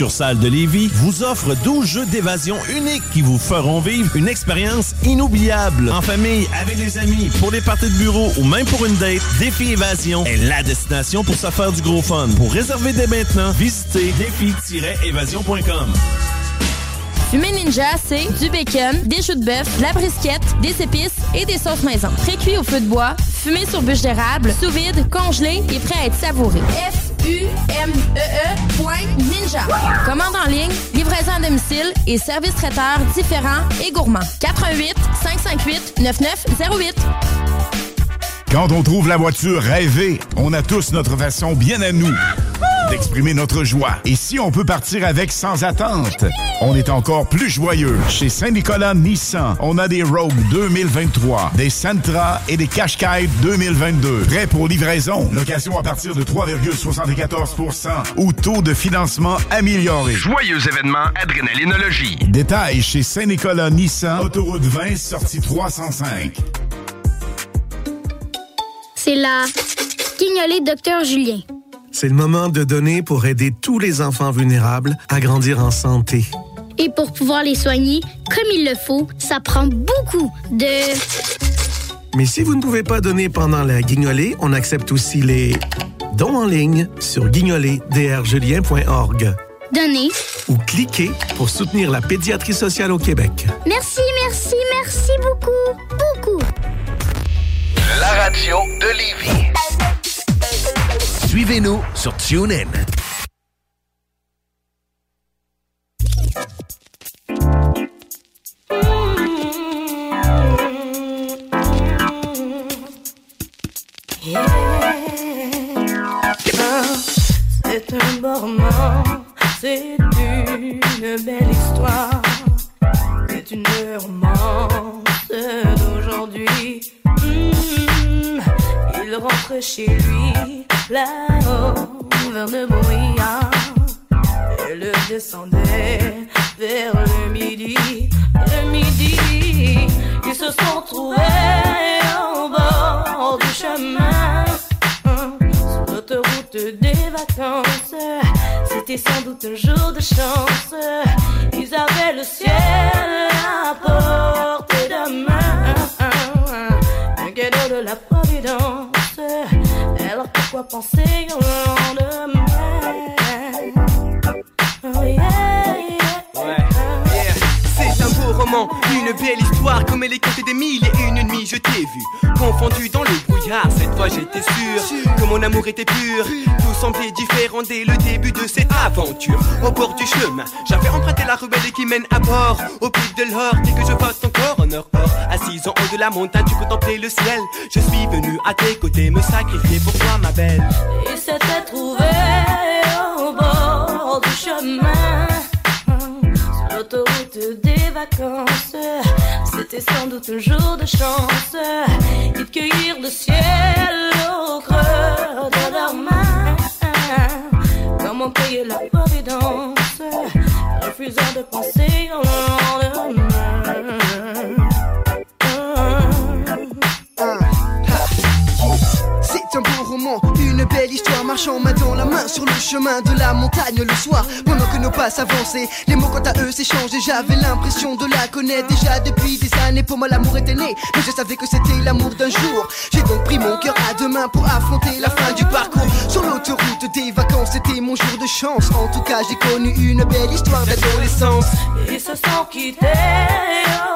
succursale de Lévis vous offre 12 jeux d'évasion uniques qui vous feront vivre une expérience inoubliable. En famille, avec des amis, pour les parties de bureau ou même pour une date, Défi Évasion est la destination pour se faire du gros fun. Pour réserver dès maintenant, visitez défi-évasion.com. Fumée Ninja, c'est du bacon, des choux de bœuf, de la brisquette, des épices et des sauces maison. Pré-cuit au feu de bois, fumé sur bûche d'érable, sous vide, congelé et prêt à être savouré. F-U-M-E-E. Commande en ligne, livraison à domicile et service traiteur différents et gourmands. 88 558 9908. Quand on trouve la voiture rêvée, on a tous notre façon bien à nous d'exprimer notre joie. Et si on peut partir avec sans attente, on est encore plus joyeux. Chez Saint-Nicolas Nissan, on a des Rogue 2023, des Sentra et des Qashqai 2022. Prêts pour livraison. Location à partir de 3,74% ou taux de financement amélioré. Joyeux événement Adrénalinologie. Détails chez Saint-Nicolas Nissan, autoroute 20, sortie 305. C'est la guignolée Docteur Julien. C'est le moment de donner pour aider tous les enfants vulnérables à grandir en santé. Et pour pouvoir les soigner comme il le faut, ça prend beaucoup de... Mais si vous ne pouvez pas donner pendant la guignolée, on accepte aussi les dons en ligne sur guignolédrjulien.org. Donner. Ou cliquez pour soutenir la pédiatrie sociale au Québec. Merci, merci, merci beaucoup. La radio de Lévis. Suivez-nous sur TuneIn. C'est un beau roman, c'est une belle histoire. C'est une romance d'aujourd'hui. Hmm, il rentre chez lui là-haut vers le brouillard. Et le descendait vers le midi. Le midi, ils se sont trouvés au bord du chemin. Sur l'autoroute des vacances, c'était sans doute un jour de chance. Ils avaient le ciel à portée de main. La providence. Alors pourquoi penser au lendemain? Une belle histoire comme elle est contée des mille et une nuit je t'ai vu. Confondu dans le brouillard, cette fois j'étais sûr que mon amour était pur. Tout semblait différent dès le début de cette aventure. Au bord du chemin, j'avais emprunté la ruelle qui mène à bord. Au pied de l'or, dès que je ton corps en or or. Assise en haut de la montagne, tu contempler le ciel. Je suis venu à tes côtés me sacrifier pour toi ma belle. Il s'était trouvé au bord du chemin Sur l'autoroute des vacances. C'était sans doute un jour de chance Ils cueillirent le ciel au creux de leurs mains. Comment payer la providence Refusant de penser au C'est une belle histoire marchant main dans la main sur le chemin de la montagne le soir. Pendant que nos pas s'avançaient, les mots quant à eux s'échangent et j'avais l'impression de la connaître déjà depuis des années. Pour moi, l'amour était né, mais je savais que c'était l'amour d'un jour. J'ai donc pris mon cœur à deux mains pour affronter la fin du parcours. Sur l'autoroute des vacances, c'était mon jour de chance. En tout cas, j'ai connu une belle histoire d'adolescence. Ils se sont quittés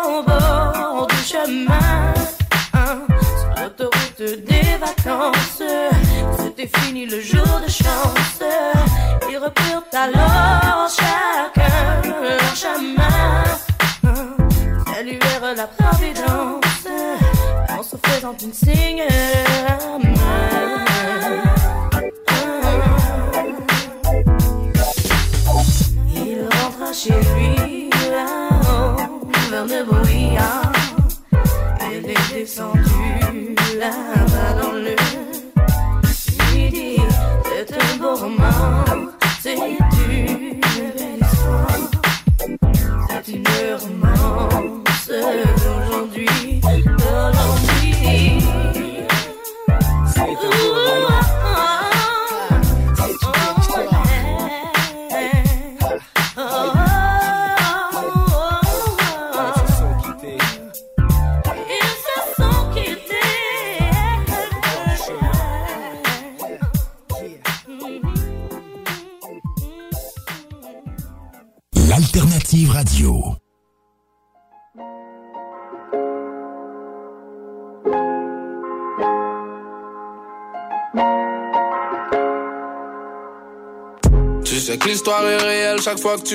au bord du chemin Sur l'autoroute des vacances C'était fini le jour de chance. Ils reprirent alors chacun leur chemin. Saluèrent la providence. En se faisant une signe chaque fois que tu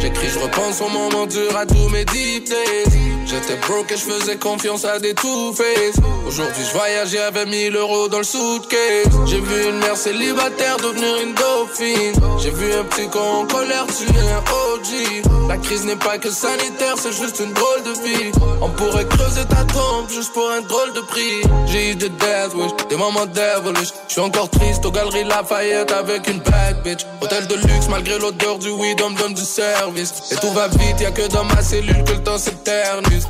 J'écris, je repense au moment dur à tous mes deep days J'étais broke et je faisais confiance à des two-face. Aujourd'hui je voyage et j'avais 1000 euros dans le suitcase. J'ai vu une mère célibataire devenir une dauphine. J'ai vu un petit con en colère tuer un OG La crise n'est pas que sanitaire, c'est juste une drôle de vie. On pourrait creuser ta tombe juste pour un drôle de prix. J'ai eu des death wish, des moments devilish. Je suis encore triste aux galeries Lafayette avec une bad bitch. Hôtel de luxe malgré l'odeur du weed, on me donne du service. Et tout va vite, y'a que dans ma cellule que le temps s'éternise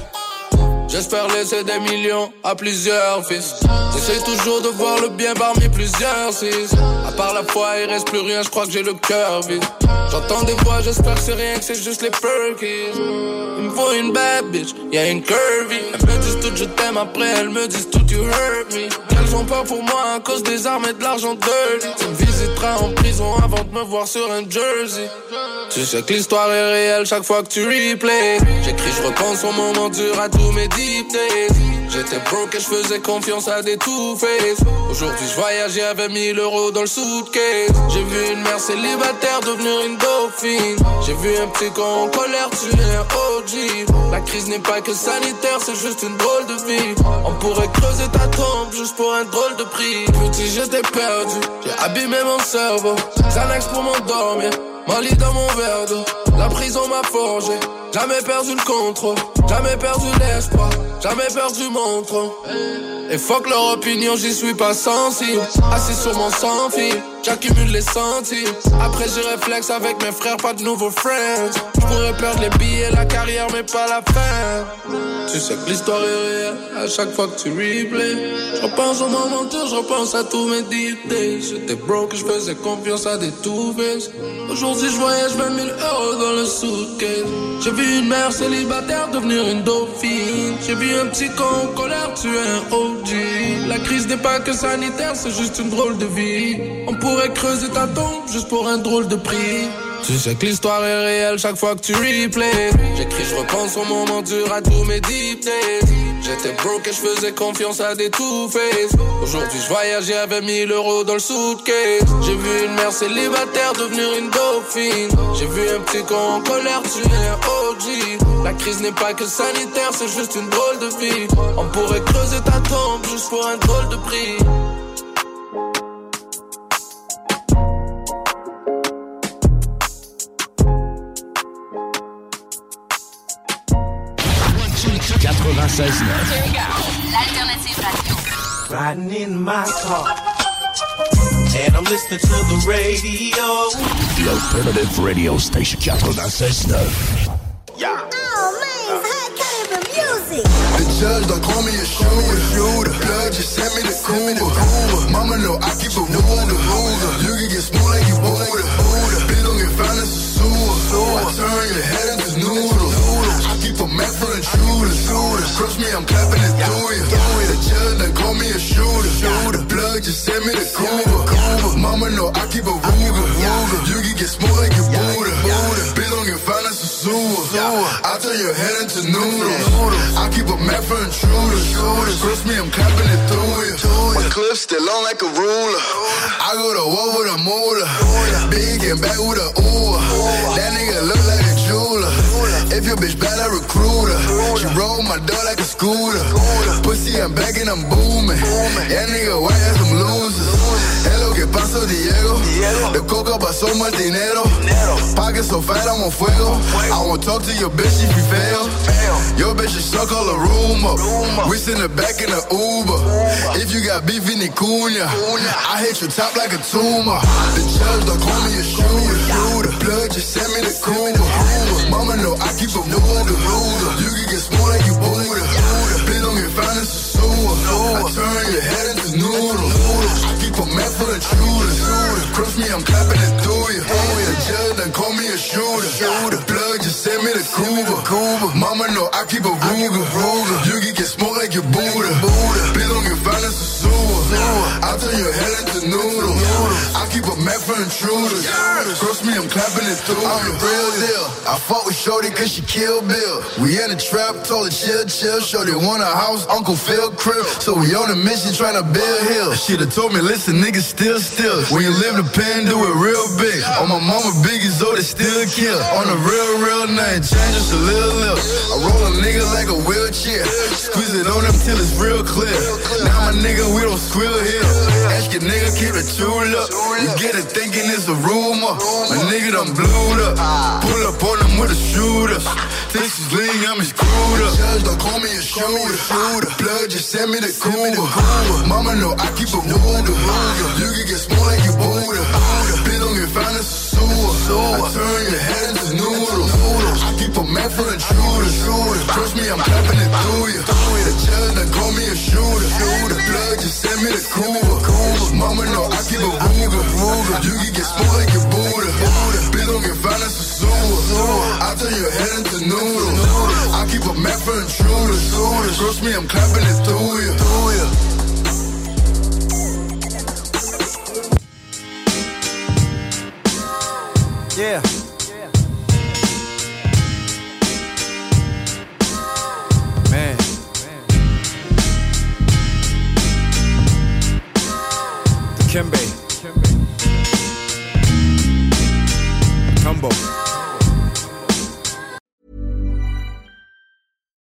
J'espère laisser des millions à plusieurs fils. J'essaie toujours de voir le bien parmi plusieurs six. À part la foi, il reste plus rien, je crois que j'ai le cœur vide. J'entends des voix, j'espère que c'est rien, que c'est juste les perkies. Il me faut une bad bitch, y'a une curvy. Elles me disent tout je t'aime, après elles me disent tout you hurt me. Elles ont peur pour moi à cause des armes et de l'argent dirty. Tu me visiteras en prison avant de me voir sur un jersey. Tu sais que l'histoire est réelle chaque fois que tu replays. J'écris, je repense au moment dur à tous mes J'étais broke et je faisais confiance à des two-face. Aujourd'hui, je voyage et j'avais 1000 euros dans le suitcase. J'ai vu une mère célibataire devenir une dauphine. J'ai vu un petit con en colère tuer un OG. La crise n'est pas que sanitaire, c'est juste une drôle de vie. On pourrait creuser ta tombe juste pour un drôle de prix. Petit, j'étais perdu, j'ai abîmé mon cerveau. Xanax pour m'endormir. Mali dans mon verre d'eau, la prison m'a forgé. Jamais perdu le contrôle, jamais perdu l'espoir, jamais perdu mon trône. Et fuck leur opinion, j'y suis pas sensible. Assis sur mon sans fil, j'accumule les centimes. Après j'ai réflexe avec mes frères, pas de nouveaux friends. Je pourrais perdre les billets, la carrière, mais pas la fin. Tu sais que l'histoire est réelle à chaque fois que tu replays. Je repense au moment dur, je repense à tous mes days. J'étais broke, je faisais confiance à des two-face. Aujourd'hui, je voyage 20 000 euros dans le suitcase. J'ai vu une mère célibataire devenir une dauphine. J'ai vu un petit con en colère tuer un La crise n'est pas que sanitaire, c'est juste une drôle de vie. On pourrait creuser ta tombe juste pour un drôle de prix. Tu sais que l'histoire est réelle chaque fois que tu replays. J'écris, je repense au moment dur à tous mes deep days. J'étais broke et je faisais confiance à des two-face. Aujourd'hui, je voyage j'avais 1000 euros dans le suitcase. J'ai vu une mère célibataire devenir une dauphine. J'ai vu un petit con en colère tuer un OG. La crise n'est pas que sanitaire, c'est juste une drôle de vie. On pourrait creuser ta tombe juste pour un drôle de prix. L'alternative radio. Riding in my car. And I'm listening to the radio. The Alternative Radio Station 96.9. The judge don't call me a shooter. shooter. Blood just sent me the Cuba. Mama know I keep a ruler. You can get smooth like you Buddha. Bitch don't get found as a sewer. I turn your head into noodles. I keep a map for intruders. Trust me, I'm clapping it through you. The judge done call me a shooter. shooter. Blood just send me the Cuba. Mama know I keep a ruler. You can get smooth like you Buddha. Bitch don't get found as a sewer. I turn your head into noodles. I keep a map for intruders. Trust me, I'm clapping it through you. My clip still on like a ruler. I go to war with a moolah. Big and back with a ooh. That nigga look like. If your bitch bad, I recruit her. She roll my door like a scooter. Pussy, I'm back and I'm booming. Yeah, nigga, why ass some losers? Hello, que paso Diego. De coca pasó mal dinero. Pocket so fat, I'm on fuego. I won't talk to your bitch if you fail. Your bitch should suck all the room up. We send her back in the Uber. If you got beef in the cunha, I hit your top like a tumor. The judge don't call me a shooter. Blood just send me the Cuba. Mama know I keep a Ruger. You can get small like you Buddha. Please don't get found in the sewer. I turn your head into noodles. I keep a map full of shooters. Cross me, I'm clapping it through you. The judge done call me a shooter. The plug just send me to Cuba. Mama know I keep a Ruger. You can get smoked like your Buddha. Please don't get found in the sewer. I turn your head into noodles. I keep a map for intruders. Cross me, I'm clapping it through. I'm the real deal. I fought with Shorty cause she killed Bill. We in the trap, told her chill, chill. Shorty want a house, Uncle Phil crib. So we on a mission trying to build hill. She'd have told me, listen, nigga, still, still. When you live the pen, do it real big. On my mama, biggie, so they still kill. On a real, real night, change just a little, little. I roll a nigga like a wheelchair. Squeeze it on him till it's real clear. Now my nigga, we don't squeal here. Ask your nigga, keep the true look. You get it thinking it's a rumor. My nigga done blewed up. Pull up on him with a shooter. Think she's lean, I'm his up. Judge don't call me a shooter. Blood just send me the Cuba. Mama know I keep a Ruger. You can get small like you Buddha. Get found in the sewer. I turn your head into noodles. Keep a man for intruders. Trust me, I'm clapping it through you. The judge done call me a shooter. The blood just send me the Cuba. Mama know I keep a Ruger. You can get small like your Buddha. Bitch don't get in the sewer. I turn your head into noodles. I keep a man for intruders. Trust me, I'm clapping it through you. Yeah. Djembe